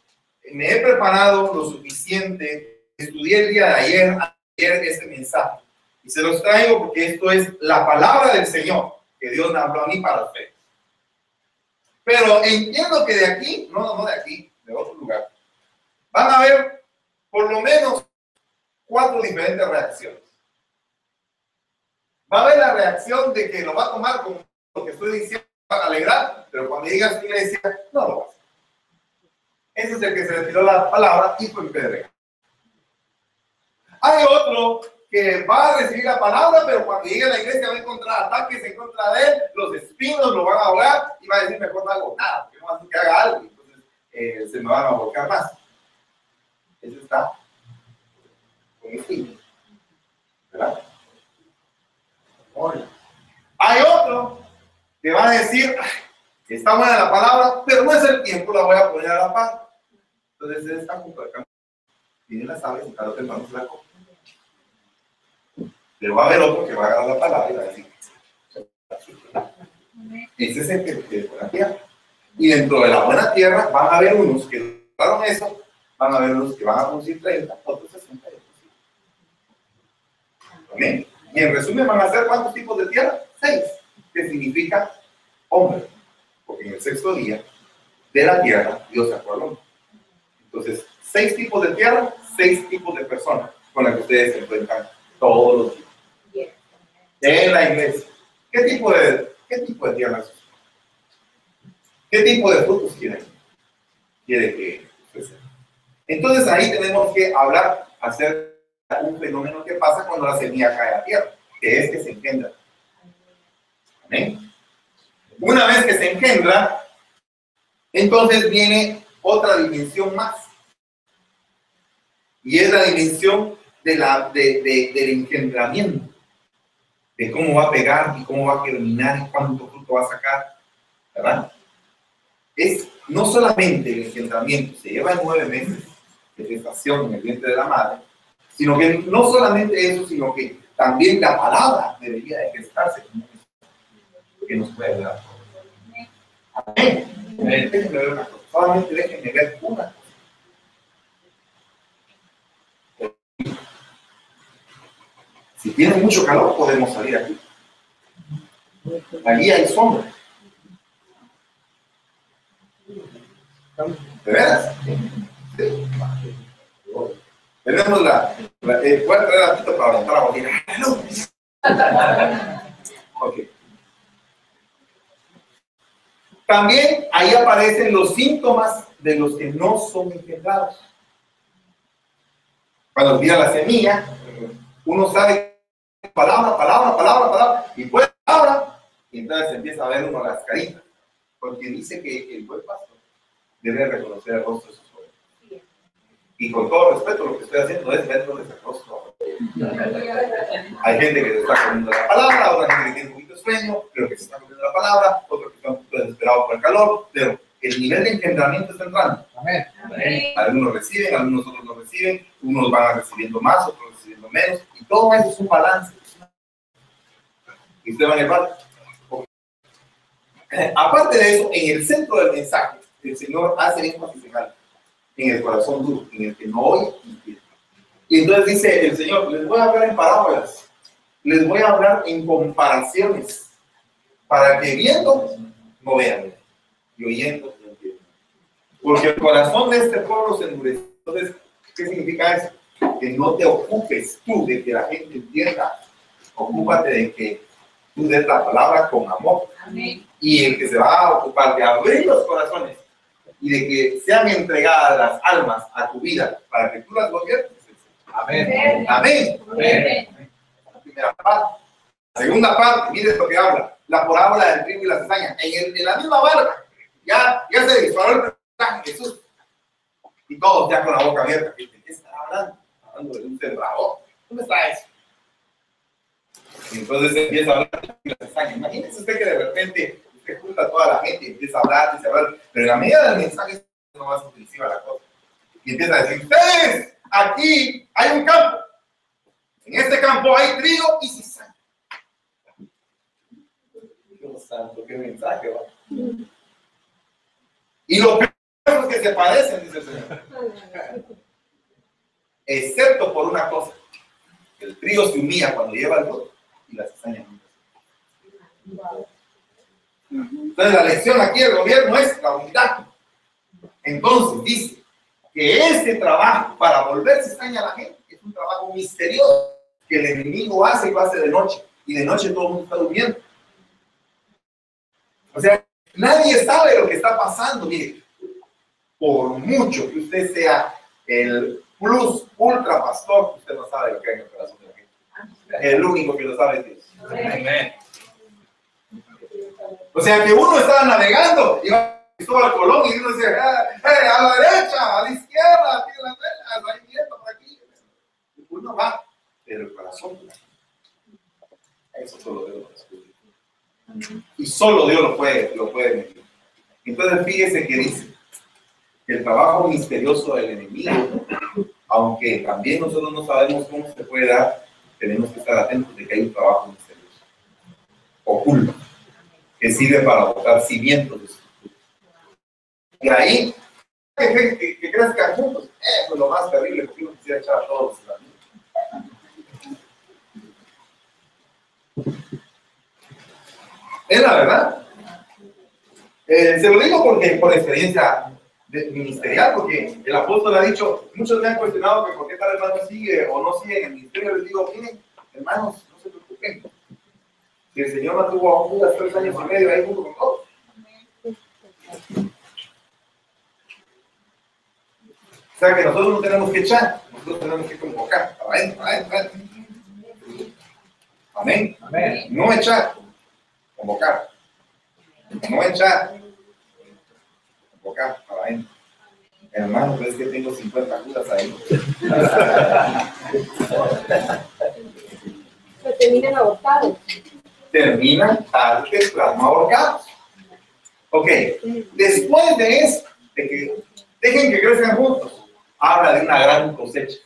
me he preparado lo suficiente, estudié el día de ayer, ayer este mensaje. Y se los traigo porque esto es la palabra del Señor que Dios me habló a mí para ustedes. Pero entiendo que de aquí, no, no de aquí, de otro lugar, van a haber por lo menos cuatro diferentes reacciones. Va a haber la reacción de que lo va a tomar como lo que estoy diciendo para alegrar, pero cuando llegue a su iglesia, no lo va a hacer. Ese es el que se retiró la palabra y fue en Hay otro que va a recibir la palabra, pero cuando llegue a la iglesia va a encontrar ataques en contra de él, los espinos lo van a ahogar y va a decir, mejor no hago nada, porque no hace que haga algo, entonces eh, se me van a volcar más. Eso está Hay otro que va a decir, está buena la palabra, pero no es el tiempo, la voy a poner a la paz. Entonces él está junto al camino. Tiene las aves y cada temprano se la. Pero va a haber otro que va a agarrar la palabra y va a decir, ese es el que es buena tierra. Y dentro de la buena tierra van a haber unos que lograron eso, van a haber unos que van a producir 30, otros 60. Amén. Y en resumen van a ser cuántos tipos de tierra? Seis, que significa hombre. Porque en el sexto día de la tierra Dios sacó al hombre. Entonces, seis tipos de tierra, seis tipos de personas con las que ustedes se enfrentan todos los días en la iglesia. ¿Qué tipo de, qué tipo de tierra es? ¿Qué tipo de frutos quiere, quiere que Entonces ahí tenemos que hablar acerca un fenómeno que pasa cuando la semilla cae a tierra, que es que se engendra. Una vez que se engendra, entonces viene otra dimensión más. Y es la dimensión de la, de, del engendramiento de cómo va a pegar y cómo va a germinar y cuánto fruto va a sacar, ¿verdad? Es no solamente el engendramiento, se lleva nueve meses de gestación en el vientre de la madre, sino que no solamente eso, sino que también la palabra debería de gestarse que nos puede dar. Amén. Déjenme ver una cosa, solamente déjenme ver una cosa. Si tiene mucho calor, podemos salir aquí. Allí hay sombra. ¿De veras? Sí. Tenemos la. la eh, voy a traer la pista para aventar a botella. ok. También ahí aparecen los síntomas de los que no son engendrados. Cuando tira la semilla, uno sabe palabra, palabra, palabra, palabra, y pues palabra, y entonces empieza a ver uno las caritas, porque dice que el buen pastor debe reconocer el rostro de sus. Y con todo respeto, lo que estoy haciendo es verlo desde el rostro. Hay gente que se está comiendo la palabra, otra gente que tiene un poquito de sueño, pero que se está comiendo la palabra, otros que están un poquito desesperados por el calor, pero el nivel de engendramiento está entrando. Amén. Algunos reciben, algunos otros no reciben, unos van recibiendo más, otros recibiendo menos, y todo eso es un balance. ¿Y usted va a llevar? Aparte de eso, en el centro del mensaje, el Señor hace énfasis en algo, en el corazón duro, en el que no oye y entonces dice el Señor, les voy a hablar en parábolas, les voy a hablar en comparaciones, para que viendo no vean y oyendo no entiendan. Porque el corazón de este pueblo se endurece. Entonces, ¿qué significa eso? Que no te ocupes tú de que la gente entienda, ocúpate de que tú des la palabra con amor. Y el que se va a ocupar de abrir los corazones y de que sean entregadas las almas a tu vida para que tú las gobiernes. Amén. Amén. Amén. La primera parte. La segunda parte, mire lo que habla. La parábola del trigo y la cizaña. En, en, la misma barca, ya, ya se disparó el personaje Jesús. Y todos ya con la boca abierta. ¿Qué está hablando? Hablando de un sembrador. ¿Dónde está eso? Y entonces empieza a hablar de la cizaña. Imagínese usted que de repente usted junta toda la gente y empieza a hablar y a hablar, pero en la medida del mensaje no ser ofensiva la cosa. Y empieza a decir, ustedes, aquí hay un campo. En este campo hay trigo y cizaña. Dios santo, qué mensaje va. Y lo peor es que se parecen, dice el Señor. Excepto por una cosa. El trigo se humilla cuando lleva el fruto y las cizañas nunca. Entonces la lección aquí del gobierno es la unidad. Entonces dice que este trabajo para volver cizaña a la gente es un trabajo misterioso que el enemigo hace y lo hace de noche. Y de noche todo el mundo está durmiendo. O sea, nadie sabe lo que está pasando. Mire, por mucho que usted sea el plus ultra pastor, usted no sabe lo que hay en el corazón de la gente. El único que lo sabe es Dios. Amén. O sea que uno estaba navegando, iba Cristóbal Colón y uno decía, eh, eh, a la derecha, a la izquierda, aquí a la derecha, ahí viendo por aquí. Uno va, pero el corazón, eso solo Dios lo Y solo Dios lo puede, lo puede medir. Entonces fíjese que dice que el trabajo misterioso del enemigo, aunque también nosotros no sabemos cómo se puede dar, tenemos que estar atentos de que hay un trabajo misterioso, oculto, que sirve para botar cimientos. Y ahí, que, crezcan juntos, eso es lo más terrible que uno quisiera echar a todos Es la verdad. Eh, se lo digo porque por experiencia ministerial, porque el apóstol ha dicho, muchos me han cuestionado que por qué tal hermano sigue o no sigue en el ministerio. Les digo, miren, hermanos, no se preocupen. Si el Señor mantuvo a Judas tres años y medio ahí junto con todos. O sea que nosotros no tenemos que echar, nosotros tenemos que convocar. Amén, amén, amén. Amén. Amén. No echar, convocar. No echar, convocar adentro. Hermano, ves que tengo 50 judas ahí. Pero terminan abortados. Terminan tarde, plasma ahorcados. Ok, después de eso, de que dejen que crezcan juntos, habla de una gran cosecha.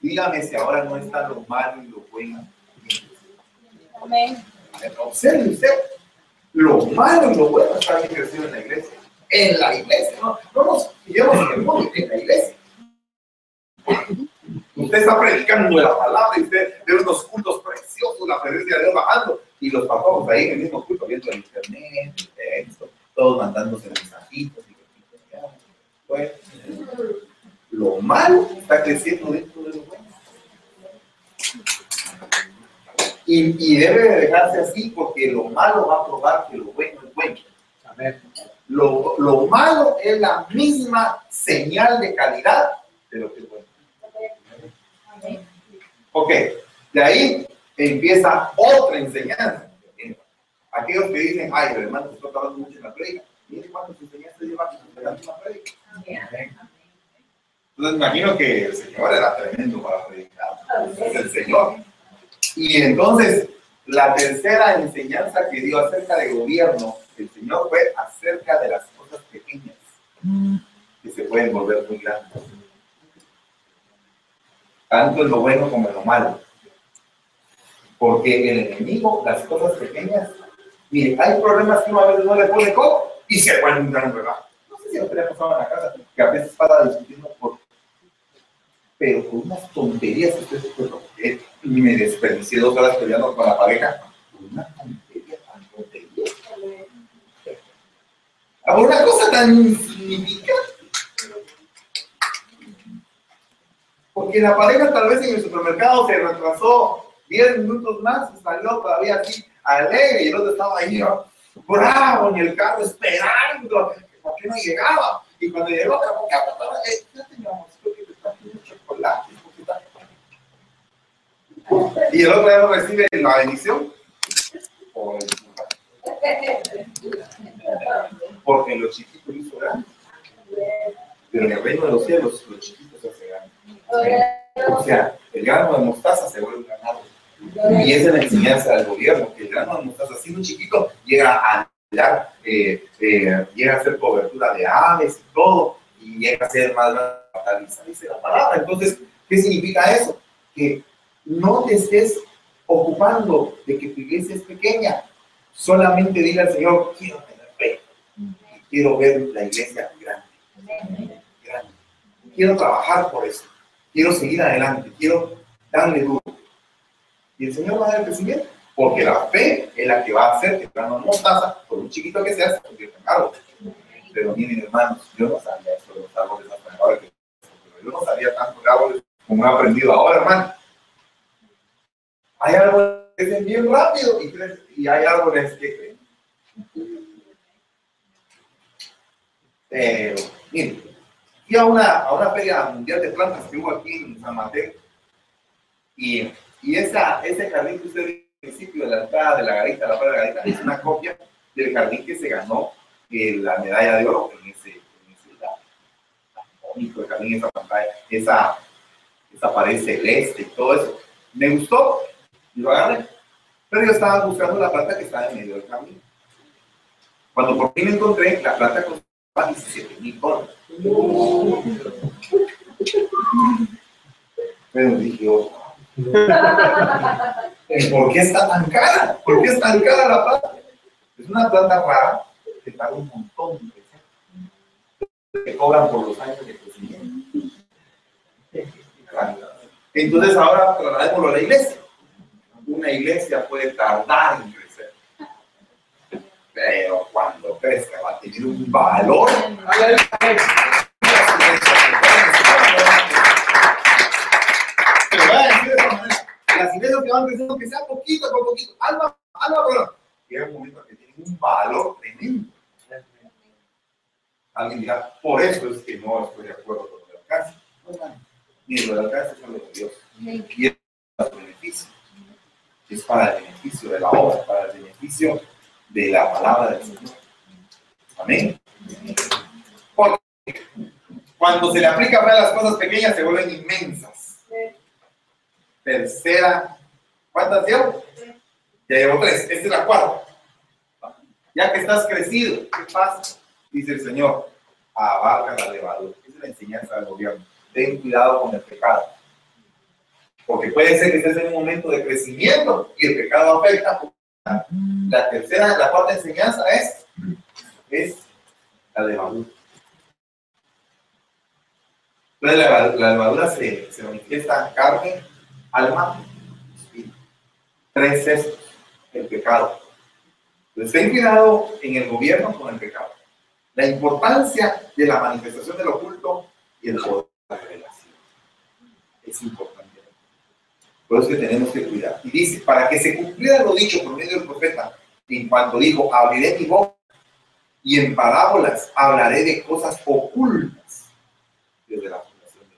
Dígame si ahora no está lo malo y lo bueno. Amén. Observe usted, lo malo y lo bueno está bien crecido en la iglesia. En la iglesia, no, no nos en el mundo, en la iglesia. Usted está predicando la palabra y usted ve unos cultos preciosos, la presencia de Dios bajando, y los papás ahí en el mismo culto viendo el internet, el texto, todos mandándose mensajitos. Y, bueno, lo malo está creciendo dentro de lo bueno. Y, y, debe de dejarse así porque lo malo va a probar que lo bueno es bueno. Lo, lo malo es la misma señal de calidad de lo que es bueno. Ok, de ahí empieza otra enseñanza. Aquellos que dicen, ay, el hermano está hablando mucho en la predica. Miren cuántas enseñanzas lleva en la predica. Entonces imagino que el Señor era tremendo para predicar. Es el Señor. Y entonces, la tercera enseñanza que dio acerca del gobierno el Señor fue acerca de las cosas pequeñas que se pueden volver muy grandes. Tanto en lo bueno como en lo malo. Porque el enemigo, las cosas pequeñas, mire, hay problemas que uno a veces no le pone coco y se vuelve un gran relajo. No sé si lo pasado en la casa, que a veces para discutiendo por pero con unas tonterías usted se y me desperdicié dos horas peleando con la pareja. Una tontería tan tontería. Por una cosa tan insignificante. Porque la pareja tal vez en el supermercado se retrasó 10 minutos más y salió todavía así alegre y el otro estaba ahí bravo en el carro esperando ¿por qué no llegaba? Y cuando llegó, eh, ya teníamos y el otro día recibe la bendición Porque los chiquitos hizo grande. Pero en el reino de los cielos, los chiquitos se hacen grandes. O sea, el grano de mostaza se vuelve un ganado. Y esa es la enseñanza del gobierno, que el grano de mostaza, siendo chiquito, llega a eh, eh, llega a hacer cobertura de aves y todo, y llega a ser más dice la palabra. Entonces, ¿qué significa eso? que no te estés ocupando de que tu iglesia es pequeña. Solamente dile al Señor, quiero. Quiero ver la iglesia grande. Quiero trabajar por eso. Quiero seguir adelante. Quiero darle duro. Y el Señor va a dar el crecimiento. Porque la fe es la que va a hacer que una mostaza, por un chiquito que sea, se convierta en árbol. Pero miren, hermanos, yo no sabía eso de los árboles hasta Yo no sabía tanto de árboles como he aprendido ahora, hermano. Hay árboles que crecen bien rápido y, y hay árboles que. Pero, miren, fui a una, a una feria mundial de plantas que hubo aquí en San Mateo y, y esa, ese jardín que usted principio de la entrada de la garita, la de la garita, es una copia del jardín que se ganó eh, la medalla de oro en ese, en ese bonito el jardín, esa pantalla, esa, esa pared celeste y todo eso. Me gustó y lo agarré. Pero yo estaba buscando la planta que estaba en medio del camino. Cuando por fin encontré, la planta costaba 17 mil dólares. Pero dije, oh, ¿Por qué está tan cara? ¿Por qué es tan cara la planta? Es una planta rara que paga un montón de pesos. Que cobran por los años de crecimiento. Entonces ahora trasladémoslo a la iglesia. Una iglesia puede tardar en crecer. Pero cuando crezca va a tener un valor. las iglesias que van creciendo, que sea poquito por poquito, alma, alma, pero llega un momento que tienen un valor tremendo. Alguien dirá, por eso es que no estoy de acuerdo con el alcance. Ni el alcance es algo de Dios. Y para su beneficio. Es para el beneficio de la obra, para el beneficio de la palabra del Señor. Amén. Porque cuando se le aplica para las cosas pequeñas se vuelven inmensas tercera. ¿Cuántas llevo? Ya llevo tres. Esta es la cuarta. Ya que estás crecido, ¿qué pasa? Dice el Señor, abarca la levadura. Esa es la enseñanza del gobierno. Ten cuidado con el pecado. Porque puede ser que estés en un momento de crecimiento y el pecado afecta. La tercera, la cuarta enseñanza es, es la levadura. La, la levadura se, se manifiesta en carne, alma, espíritu. Tres es el pecado. Entonces, ten cuidado en el gobierno con el pecado. La importancia de la manifestación del oculto y el poder de la revelación. Es importante. Por eso que tenemos que cuidar. Y dice, para que se cumpliera lo dicho por medio del profeta, en cuanto dijo, abriré mi boca y en parábolas hablaré de cosas ocultas desde la fundación de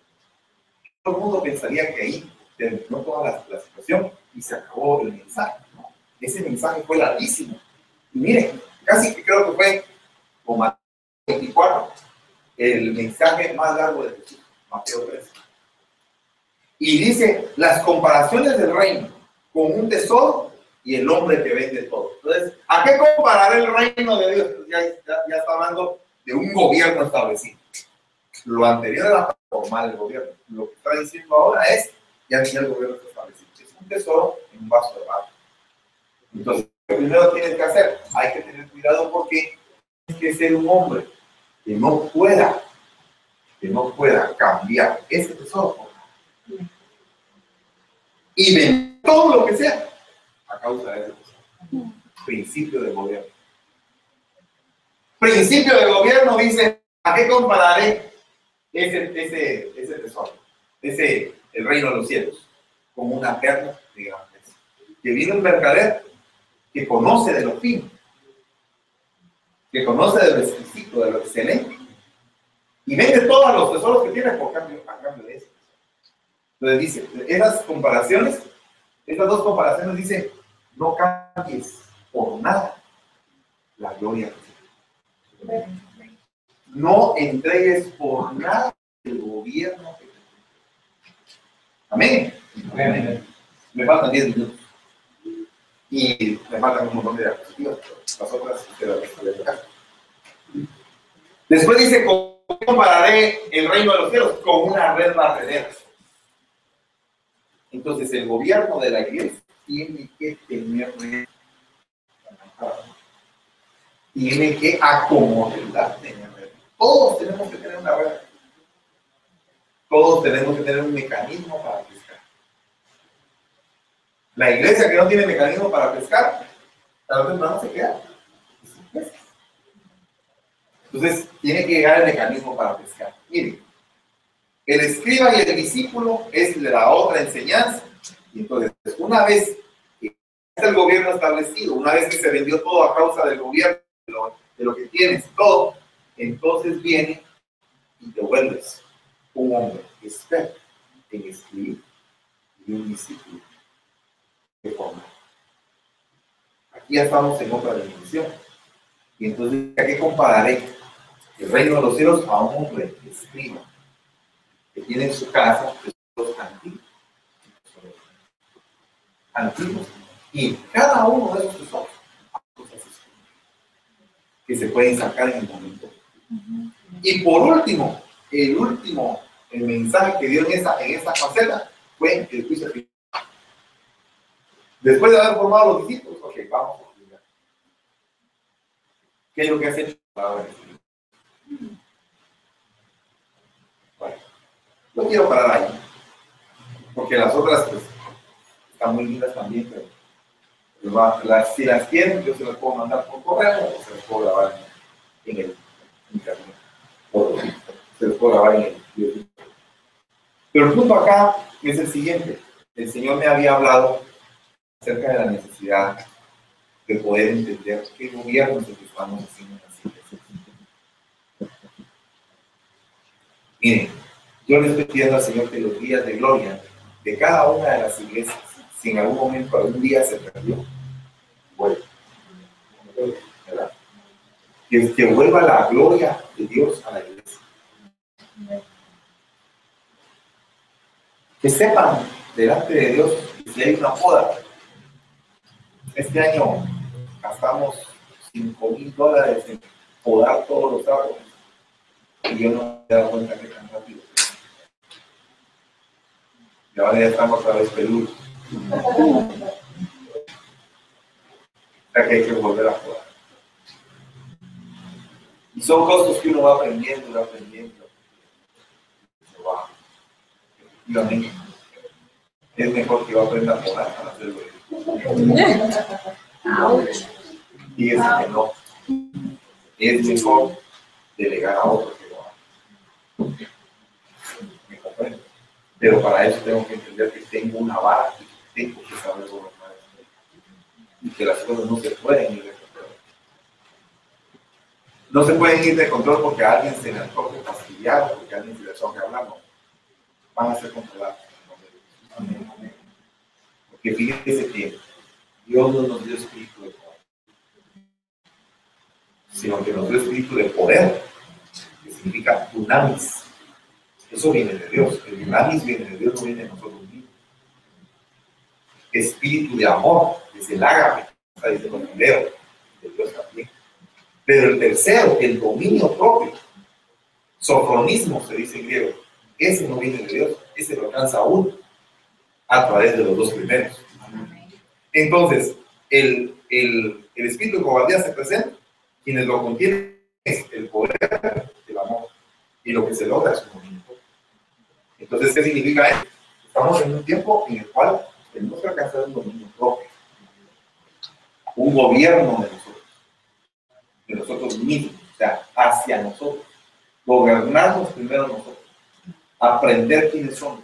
Todo el mundo pensaría que ahí terminó toda la, situación y se acabó el mensaje. Ese mensaje fue larguísimo. Y miren, casi que creo que fue como 24, el mensaje más largo de Jesús, Mateo 13. Y dice las comparaciones del reino con un tesoro y el hombre que vende todo. Entonces, ¿a qué comparar el reino de Dios? Ya, ya, está hablando de un gobierno establecido. Lo anterior era formal el gobierno. Lo que está diciendo ahora es ya ni el gobierno establecido. Es un tesoro en un vaso de barro. Entonces, lo primero tienes que hacer, hay que tener cuidado porque tienes que ser un hombre que no pueda, que no pueda cambiar ese tesoro. Y de todo lo que sea a causa de tesoro. Principio de gobierno. Principio de gobierno dice, ¿a qué compararé ese, ese, ese tesoro? Ese el reino de los cielos, como una perla de gran Que viene un mercader que conoce de lo fino, que conoce de lo exquisito, de lo excelente, y vende todos los tesoros que tiene por cambio, a cambio de eso. Entonces dice, esas comparaciones, estas dos comparaciones dice, no cambies por nada la gloria de No entregues por nada el gobierno que Amén. Me faltan 10 minutos. Y me faltan un montón de diapositivas, las otras las acá. Después dice, compararé el reino de los cielos con una red barredera. Entonces el gobierno de la iglesia tiene que tener tiene que acomodar Todos tenemos que tener una red. Todos tenemos que tener un mecanismo para pescar. La iglesia que no tiene mecanismo para pescar, tal vez no se queda. Entonces, tiene que llegar el mecanismo para pescar. Miren, el escriba y el discípulo es la otra enseñanza. Y entonces, una vez que el gobierno establecido, una vez que se vendió todo a causa del gobierno, de lo, que tienes, todo, entonces viene y te vuelves un hombre experto en escribir y un discípulo de forma. Aquí ya estamos en otra dimensión. Y entonces, ¿a qué compararé el reino de los cielos a un hombre escriba que tiene en su casa los antiguos? Antiguos. Y cada uno de esos tesoros que se pueden sacar en el momento. Y por último, el último el mensaje que dio en esa, en esa faceta fue el juicio final. Después de haber formado los discípulos, ok, vamos a. ¿Qué es lo que has hecho? No quiero parar ahí, porque las otras pues, están muy lindas también, pero las, si las quieren, yo se las puedo mandar por correo o se las puedo grabar en el internet. Se las puedo grabar en el YouTube. Pero el punto acá es el siguiente. El Señor me había hablado acerca de la necesidad de poder entender qué gobierno es el que estamos haciendo en las iglesias. Miren, yo le estoy pidiendo al Señor que los días de gloria de cada una de las iglesias si en algún momento, algún día se perdió, vuelva. Que, que vuelva la gloria de Dios a la iglesia. Que sepan delante de Dios que si hay una poda. Este año gastamos 5 mil dólares en podar todos los árboles. Y yo no me he dado cuenta que tan rápido. Y ahora ya estamos otra vez peludos que hay que volver a jugar. Y son costos que uno va aprendiendo, va aprendiendo. Efectivamente, es mejor que yo aprenda a jugar para hacerlo. Y es que no. Es mejor delegar a otro que lo haga. ¿Me comprende? Pero para eso tengo que entender que tengo una vara tengo que saber gobernar y que las cosas no se pueden ir de control. No se pueden ir de control porque alguien se le antoje fastidiar porque alguien se le antoje hablar, no. Van a ser controlados. Porque fíjense que Dios no nos dio espíritu de poder, sino que nos dio espíritu de poder, que significa dunamis. Eso viene de Dios. El dunamis viene de Dios, no viene de nosotros espíritu de amor, es el ágape, está diciendo primero, de Dios también. Pero el tercero, el dominio propio, sofronismo se dice en griego, ese no viene de Dios, ese lo alcanza uno a través de los dos primeros. Entonces, el, el, el espíritu de cobardía se presenta, quienes lo contienen es el poder del amor, y lo que se logra es un. Entonces, ¿qué significa esto? Estamos en un tiempo en el cual tenemos que alcanzar un dominio propio, un gobierno de nosotros, de nosotros mismos, o sea, hacia nosotros, gobernarnos primero nosotros, aprender quiénes somos.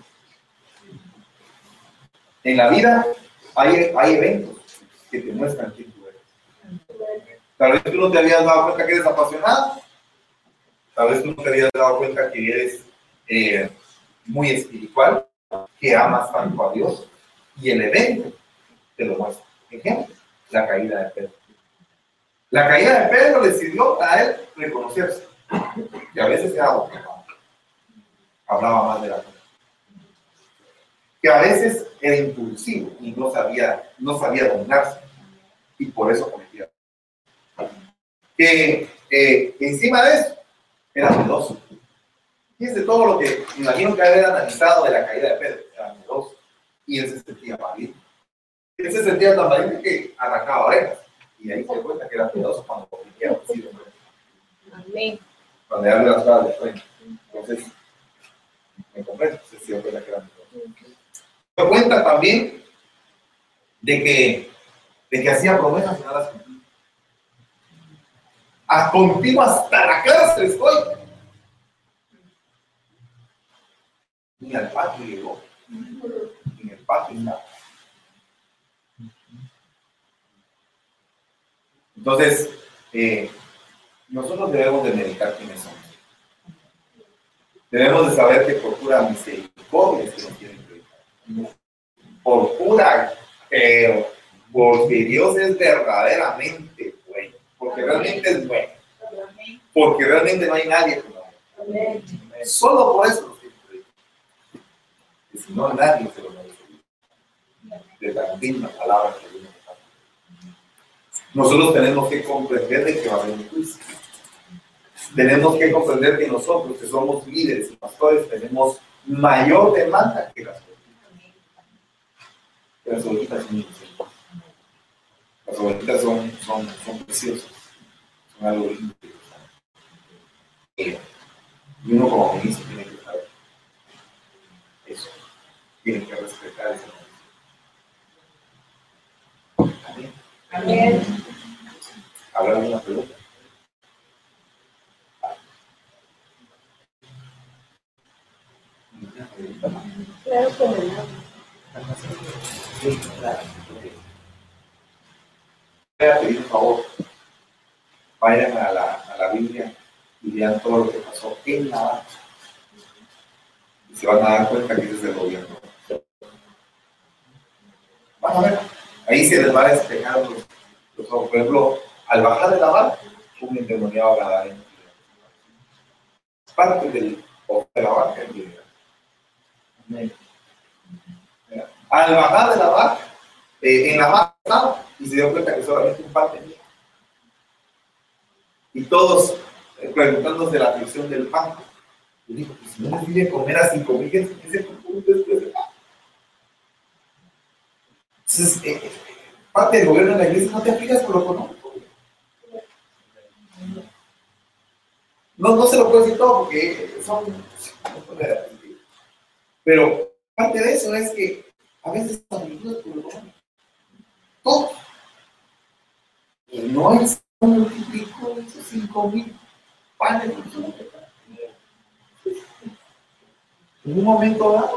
En la vida hay, hay eventos que te muestran quién tú eres. Tal vez tú no te habías dado cuenta que eres apasionado, tal vez tú no te habías dado cuenta que eres eh, muy espiritual, que amas tanto a Dios, y el evento te lo muestra. Ejemplo, la caída de Pedro. La caída de Pedro le sirvió a él reconocerse. Y a veces era hablaba más de la cosa. Que a veces era impulsivo y no sabía, no sabía dominarse. Y por eso cometía. Que eh, encima de eso era miedoso. Fíjense todo lo que imagino que haber analizado de la caída de Pedro. Era miedoso Y él se sentía valiente. Él se sentía tan valiente que arrancaba orejas. Y ahí se dio cuenta que era piadoso cuando cometía homicidio. Amén. Cuando le las cosas de frente. Entonces, me comprendo, se dio cuenta que era piadoso. Se dio cuenta también de que, de que hacía promesas y no las cumplía. A contigo hasta la cárcel estoy. Ni al patio llegó. Ni en el patio nada. Entonces, eh, nosotros debemos de meditar quiénes somos. Debemos de saber que por pura misericordia se nos tiene que Por pura, pero porque Dios es verdaderamente bueno. Porque realmente es bueno. Porque realmente no hay nadie como Él. Solo por eso que Y si no, nadie se lo merece. De tan digna palabra que nos nosotros tenemos que comprender de que va a haber un juicio. Tenemos que comprender que nosotros, que somos líderes y pastores, tenemos mayor demanda que las ovejitas. Las ovejitas son inocentes. Las ovejitas son, son, son preciosas. Son algo lindo. Y uno como ministro tiene que. Tiene que respetar eso. Amén. Amén. ¿Habrá alguna pregunta? Claro. Sí, claro. Voy a pedir un favor. Vayan a la, a la Biblia y vean todo lo que pasó en la Y se van a dar cuenta que ese es el gobierno. Ahí se les va a despejar los, los ojos. Por ejemplo, al bajar de la barca, un endemoniado la Parte del de la barca Al bajar de la barca, eh, en la barca estaba y se dio cuenta que solamente un pan tenía. Y todos eh, preguntándose la aflicción del pan. Y dijo, pues si no les pide comer a cinco mil, ¿qué se? Entonces, eh, parte del gobierno de la iglesia no te afligas por lo económico. No, no se lo puedo decir todo porque son... Pero parte de eso es que a veces amigos por lo Todo. Y no es multiplicó esos cinco mil panes. En un momento dado,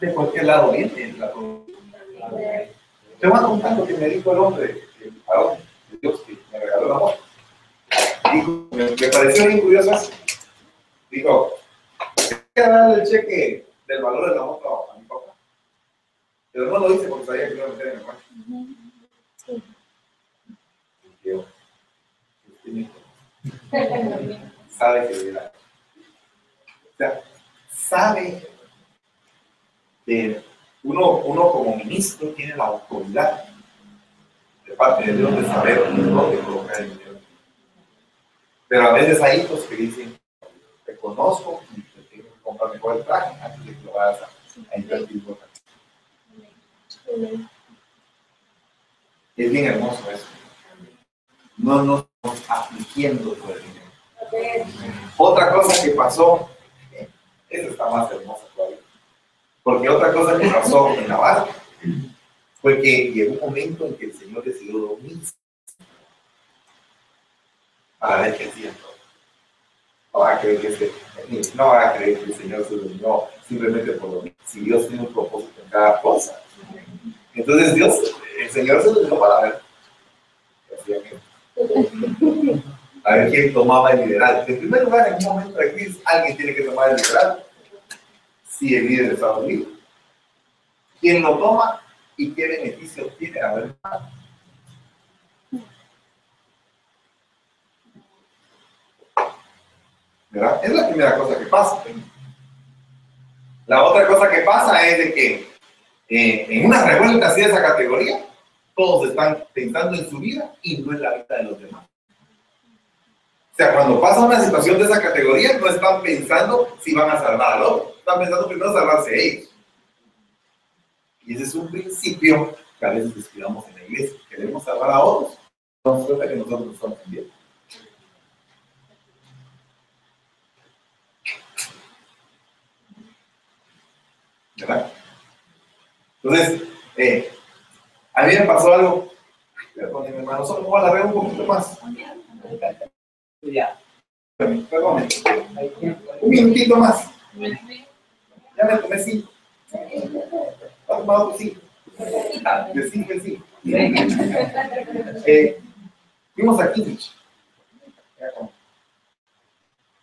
de cualquier lado viene la Te voy a contar lo que me dijo el hombre, el varón de Dios que me regaló la amor dijo, me, pareció bien curioso eso. Dijo, que darle el cheque del valor de la moto a mi papá. Pero no lo hice porque sabía que iba a meter en el banco. Sí. Yo, sabe que era. O sea, sabe que uno, uno como ministro tiene la autoridad de parte de Dios de saber dónde colocar el dinero. Pero a veces hay hijos que dicen, te conozco y te tengo que comprar mejor el traje antes de que lo vayas a, invertir por Es bien hermoso eso. No nos estamos afligiendo por el dinero. Otra cosa que pasó, esa está más hermosa todavía. Porque otra cosa que pasó en la fue que llegó un momento en que el Señor decidió dormirse para ver qué hacía No va a creer que este, no va a creer que el Señor se durmió simplemente por lo Si Dios tiene un propósito en cada cosa. Entonces Dios, el Señor se durmió para ver qué hacía A ver quién tomaba el liderazgo. En primer lugar, en un momento de crisis, alguien tiene que tomar el liderazgo. Si el líder está dormido. ¿Quién lo toma y qué beneficio tiene a ver Es la primera cosa que pasa. La otra cosa que pasa es de que eh, en una revuelta así de esa categoría, todos están pensando en su vida y no en la vida de los demás. O sea, cuando pasa una situación de esa categoría, no están pensando si van a salvar al otro, están pensando primero salvarse ellos. Y ese es un principio que a veces descuidamos en la iglesia. Queremos salvar a otros. No se trata que nosotros nos estamos bien. ¿Verdad? Entonces, eh, a mí me pasó algo. Perdón, mi hermano, solo voy a alargar un poquito más. Ya. Un minutito más. Ya me tomé cinco. ¿Ha tomado cinco? De cinco en cinco. Eh, fuimos a Kimmich.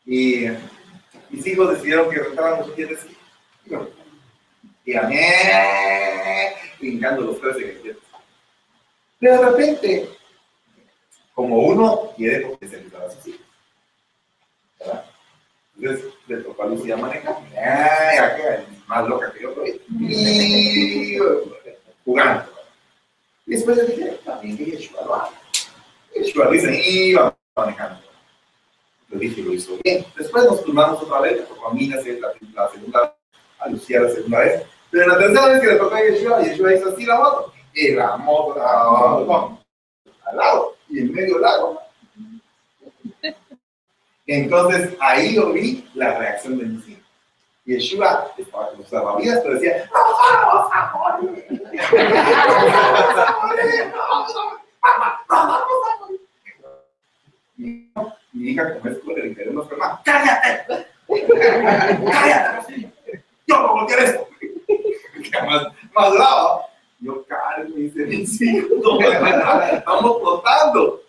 Y mis hijos decidieron que rentaban los pies y yo, y a mí, brincando los tres de galletas. Pero de repente, como uno quiere potencializar a sus hijos. Entonces le tocó a Lucía manejar. Ay, más loca que yo. Y jugando. Y después le dije, también que Yeshua lo haga. Yeshua dice, iba manejando. Lo dije, lo hizo bien. Después nos turnamos otra vez, tocó a mí la, segunda, a Lucía la segunda vez. Pero la tercera vez que le tocó a Yeshua, Yeshua hizo así la moto. Y la moto, la, al lado, y en medio del lago. Entonces ahí yo vi la reacción de mis hijos. Yeshua estaba con sus salvavidas, pero decía, ¡No vamos a morir! ¡Vamos a morir! ¡Vamos a morir! Mi, hija, como es cruel, le unos más, ¡cállate! ¡Cállate! ¡Yo no voltear esto! más, más bravo. Yo, cálme, dice mis hijos, estamos flotando.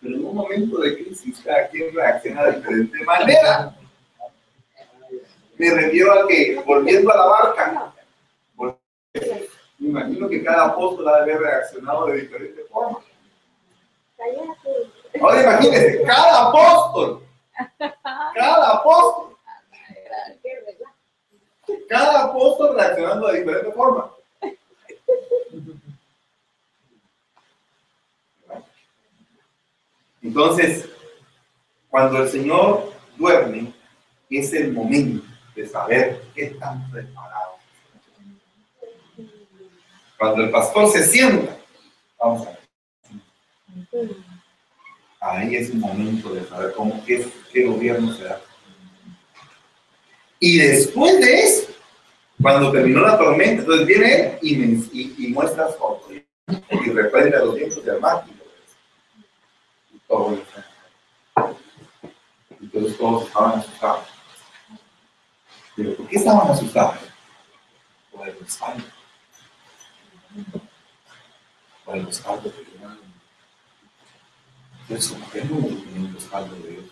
Pero en un momento de crisis, cada quien reacciona de diferente manera. Me refiero a que, volviendo a la barca, me imagino que cada apóstol ha de haber reaccionado de diferente forma. Ahora imagínense, cada apóstol, cada apóstol, cada apóstol reaccionando de diferente forma. Entonces, cuando el Señor duerme, es el momento de saber qué están preparados. Cuando el pastor se sienta, vamos a ver. Ahí es el momento de saber cómo, qué, qué gobierno será. Y después de eso, cuando terminó la tormenta, entonces viene y, me, y, y muestra su autoridad y reprende a los vientos del mar todo eso. Entonces todos estaban asustados. Pero ¿por qué estaban asustados? Por el respaldo. Por el respaldo de Dios. Entonces, ocupémonos el respaldo de Dios.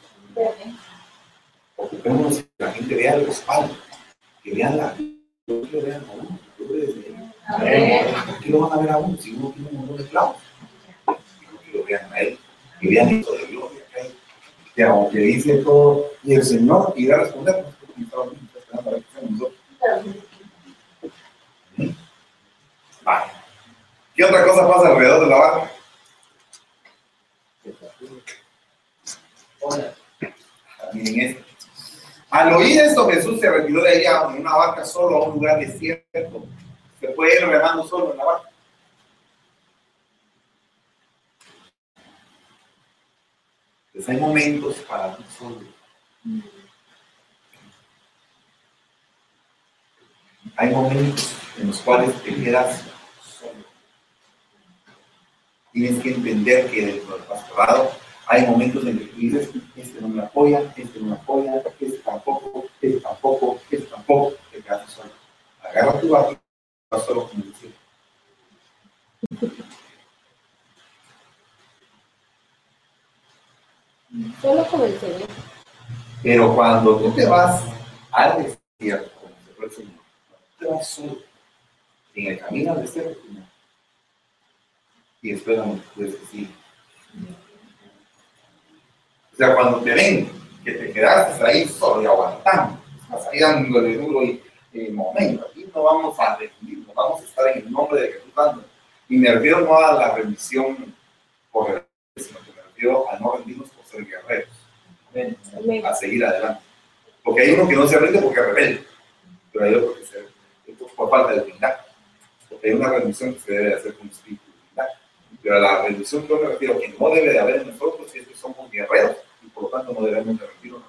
Ocupémonos que la gente vea el respaldo, que vean la que vean a uno, yo ¿Por qué lo van a ver a uno si uno tiene un montón de clavos? Que lo vean a él, que vean esto de gloria que hay. Que aunque dice todo, y el Señor irá a responder, Vale. ¿Qué otra cosa pasa alrededor de la barca? Miren esto. Al oír esto, Jesús se retiró de allá en una barca solo a un lugar desierto. Se puede ir remando solo en la barca. Hay momentos para ti solo. Hay momentos en los cuales te quedas solo. Tienes que entender que dentro del pastorado hay momentos en que tú dices, este no me apoya, este no me apoya, este tampoco, este tampoco, este tampoco, te quedas solo. Agarra tu barco, vas solo con el cielo. Solo el Señor. Pero cuando tú te vas al desierto, como se fue el Señor, te vas solo. En el camino al desierto, no. Y después la multitud es que sigue. O sea, cuando te ven que te quedaste ahí solo y aguantando, estás ahí dándole duro y en momento, aquí no vamos a rendirnos, vamos a estar en el nombre de Jesús. Y me refiero no a la rendición por el sino que me refiero a no rendirnos ser guerreros, Amén. a seguir adelante. Porque hay uno que no se rinde porque rebelde, pero hay otro que se por falta de humildad. Porque hay una rendición que se debe hacer con espíritu humildad. Pero a la rendición que yo me refiero, que no debe de haber en nosotros, es que somos guerreros y por lo tanto no debemos de rendirnos.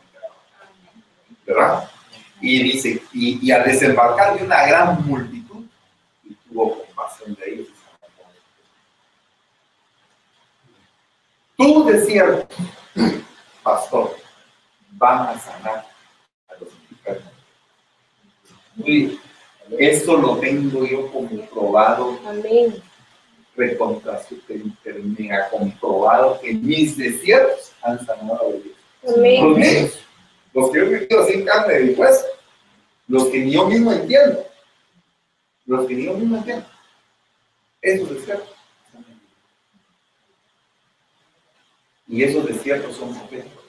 ¿Verdad? Y dice, y, y al desembarcar de una gran multitud, y tuvo compasión de ellos. Tú desierto, pastor, van a sanar a los enfermos. Uy, esto lo tengo yo comprobado, Amén. recontra mega comprobado que mis desiertos han sanado a. Los Amén. míos, los que yo he vivido en carne y hueso, los que ni yo mismo entiendo, los que ni yo mismo entiendo, esos desiertos. Y esos desiertos son proféticos.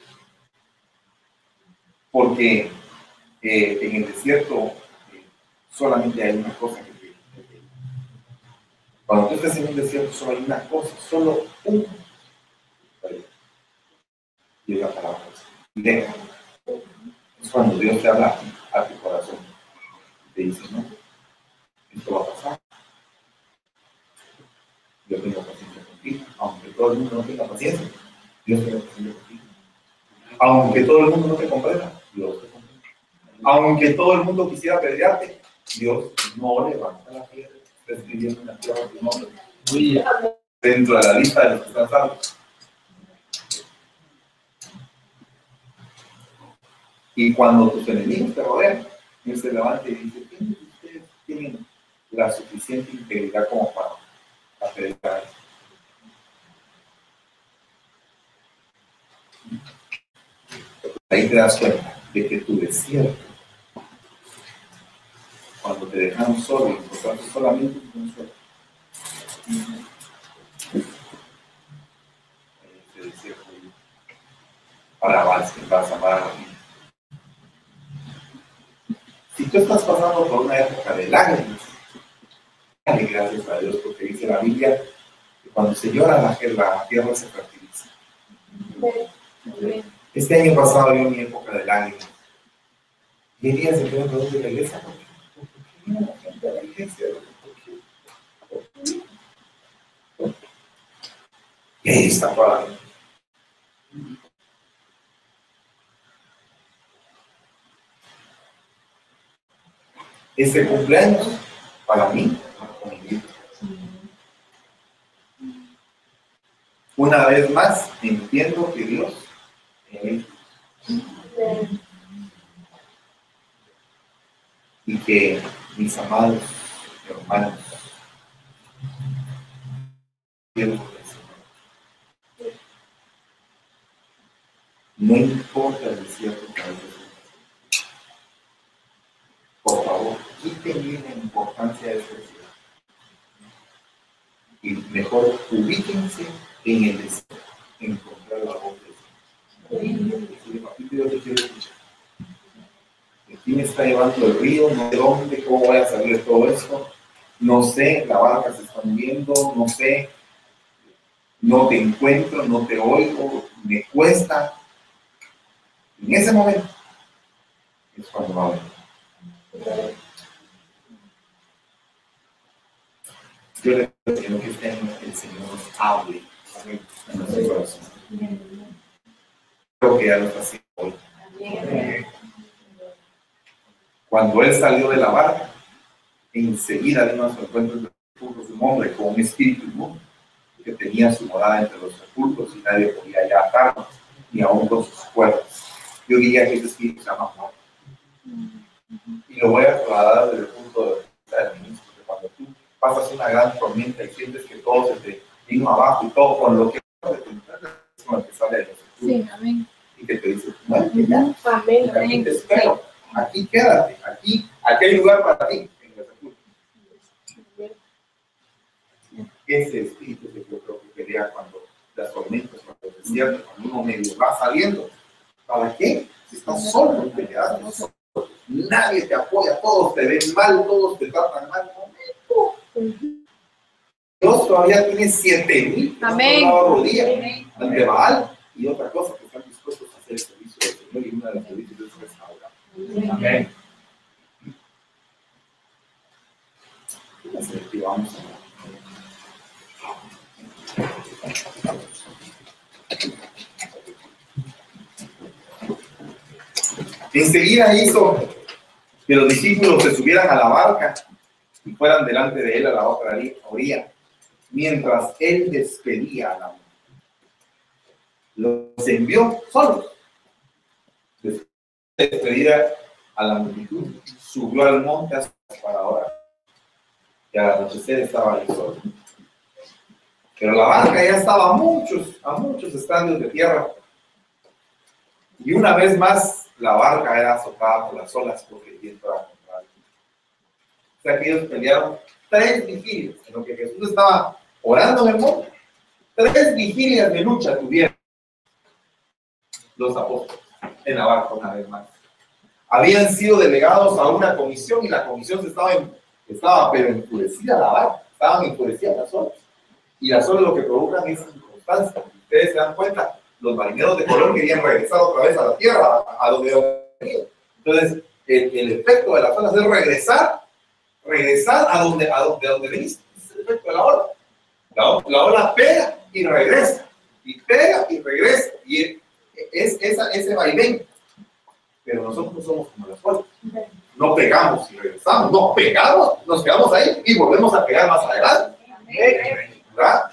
Porque eh, en el desierto eh, solamente hay una cosa que te- te- Cuando tú estás en un desierto solo hay una cosa, solo una. Y es la palabra. Deja. Es cuando Dios te habla a tu corazón. Te dice, no, esto va a pasar. Yo tengo paciencia contigo, aunque todo el mundo no tenga paciencia. Dios paciencia contigo. Aunque todo el mundo no te comprenda, Dios te comprende. Aunque todo el mundo quisiera pelearte, Dios no levanta la piedra. Escribiendo en la tierra tu nombre. Dentro de la lista de los que están salvos. Y cuando tus enemigos te rodean, Él se levanta y dice, ¿quiénes de ustedes tienen la suficiente integridad como para esto? Ahí te das cuenta de que tu desierto, cuando te dejaron solo, encontraste solamente consuelo, ese desierto, para vas, vas a amar. Si tú estás pasando por una época de lágrimas, dale gracias a Dios porque dice la Biblia que cuando se llora la, la tierra se fertiliza. Amén. Este año pasado yo mi época de lágrimas. Y el día se quedó pregunto de la iglesia. Y ahí está para Este cumpleaños, para mí. Una vez más, entiendo que Dios y que mis amados hermanos, no importa el desierto que por favor, quiten la importancia de este y mejor ubíquense en el desierto, en encontrar la voz quiero escuchar. Me está llevando el río, no sé dónde, cómo voy a salir de todo esto. No sé, la barca se está hundiendo, no sé, no te encuentro, no te oigo, me cuesta. En ese momento es cuando va a venir. Yo le pido que el Señor nos hable en nuestro corazón. Creo que ya lo está haciendo hoy. Cuando él salió de la barca, enseguida vino a su encuentro entre los sepulcros un hombre con un espíritu inmundo que tenía su morada entre los sepulcros y nadie podía ya atarlo, ni aún con sus cuerdas. Yo diría que ese espíritu se llama amor. Y lo voy a trasladar desde el punto de vista del ministro, que cuando tú pasas una gran tormenta y sientes que todo se te vino abajo y todo con lo que con lo que sale de los sepulcros Sí, amén. Y que te dice, muerte ya, Amén. aquí te espero, aquí quédate, aquí, aquí hay lugar para ti. Ese espíritu que yo creo que quería cuando las tormentas, cuando el desierto, cuando uno medio va saliendo. ¿Para qué? Si estás solo, te quedas solo. Nadie te apoya, todos te ven mal, todos te tratan mal. Dios todavía tiene siete mil rodillas ante Baal y otra cosa que están dispuestos a hacer el servicio del Señor y una de las servicios es restaurar. Amén. Así que vamos a Enseguida hizo que los discípulos se subieran a la barca y fueran delante de él a la otra orilla, mientras él despedía a la mujer. Los envió solos. Después de despedir a la multitud, subió al monte hasta para ahora. Y al anochecer estaba ahí solo. Pero la barca ya estaba a muchos, a muchos estadios de tierra. Y una vez más la barca era azotada por las olas porque el viento era contrario. O sea que ellos pelearon tres vigilias en lo que Jesús estaba orando en. Tres vigilias de lucha tuvieron los apóstoles en la barca una vez más. Habían sido delegados a una comisión y la comisión se estaba, estaba pero enfurecida la barca, estaban enfurecidas las olas. Y las olas lo que provocan es inconstancia. Ustedes se dan cuenta, los marineros de Colón querían regresar otra vez a la tierra, a donde habían venido. Entonces, el, efecto de las olas es regresar, regresar a donde, a donde, a donde veniste. es el efecto de la ola. La, la, ola pega y regresa, y pega y regresa, y es, esa, ese vaivén. Pero nosotros no somos como las olas. No pegamos y regresamos, no pegamos, nos quedamos ahí y volvemos a pegar más adelante. ¿Verdad?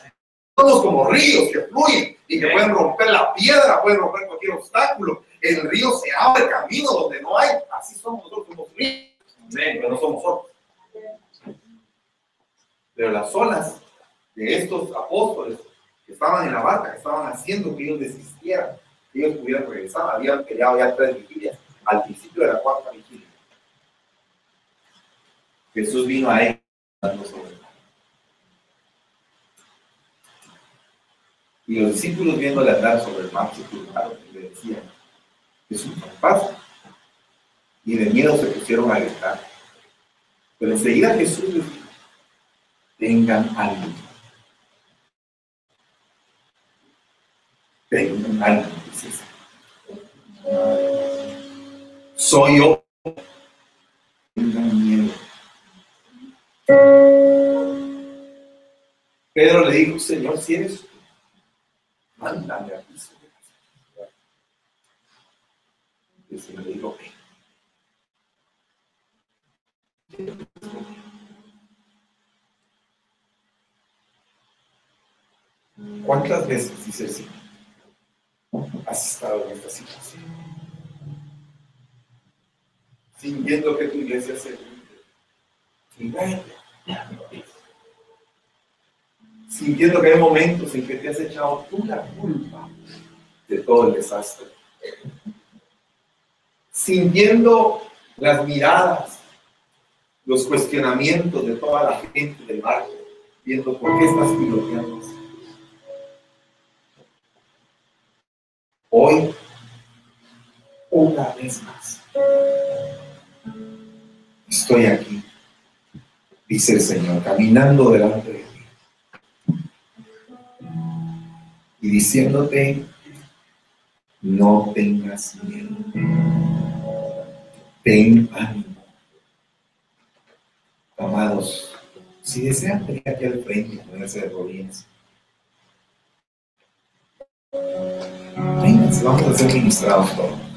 Somos como ríos que fluyen y que pueden romper la piedra, pueden romper cualquier obstáculo. El río se abre camino donde no hay. Así somos nosotros, somos ríos. Pero no somos otros. Pero las olas de estos apóstoles que estaban en la barca, estaban haciendo que ellos desistieran, que ellos pudieran regresar. Habían peleado ya tres vigilias, al principio de la cuarta vigilia. Jesús vino a él Y los discípulos viéndole andar sobre el mar se turbaron y le decían, Jesús, ¿qué pasa? Y de miedo se pusieron a gritar. Pero enseguida Jesús les dijo, tengan ánimo. Tengan ánimo, Soy yo. Pedro le dijo, Señor, si eres mándame aquí. Y se me dijo, ¿Cuántas veces, dice el has estado en esta situación? Sintiendo que tu iglesia se hunde sintiendo que hay momentos en que te has echado tú la culpa de todo el desastre. Sintiendo las miradas, los cuestionamientos de toda la gente del barrio, viendo por qué estás piloteando Hoy, una vez más, estoy aquí, dice el Señor, caminando delante de y diciéndote, no tengas miedo. Ten ánimo. Amados, si desean venir aquí al frente y ponerse de rodillas, vamos a ser ministrados todos.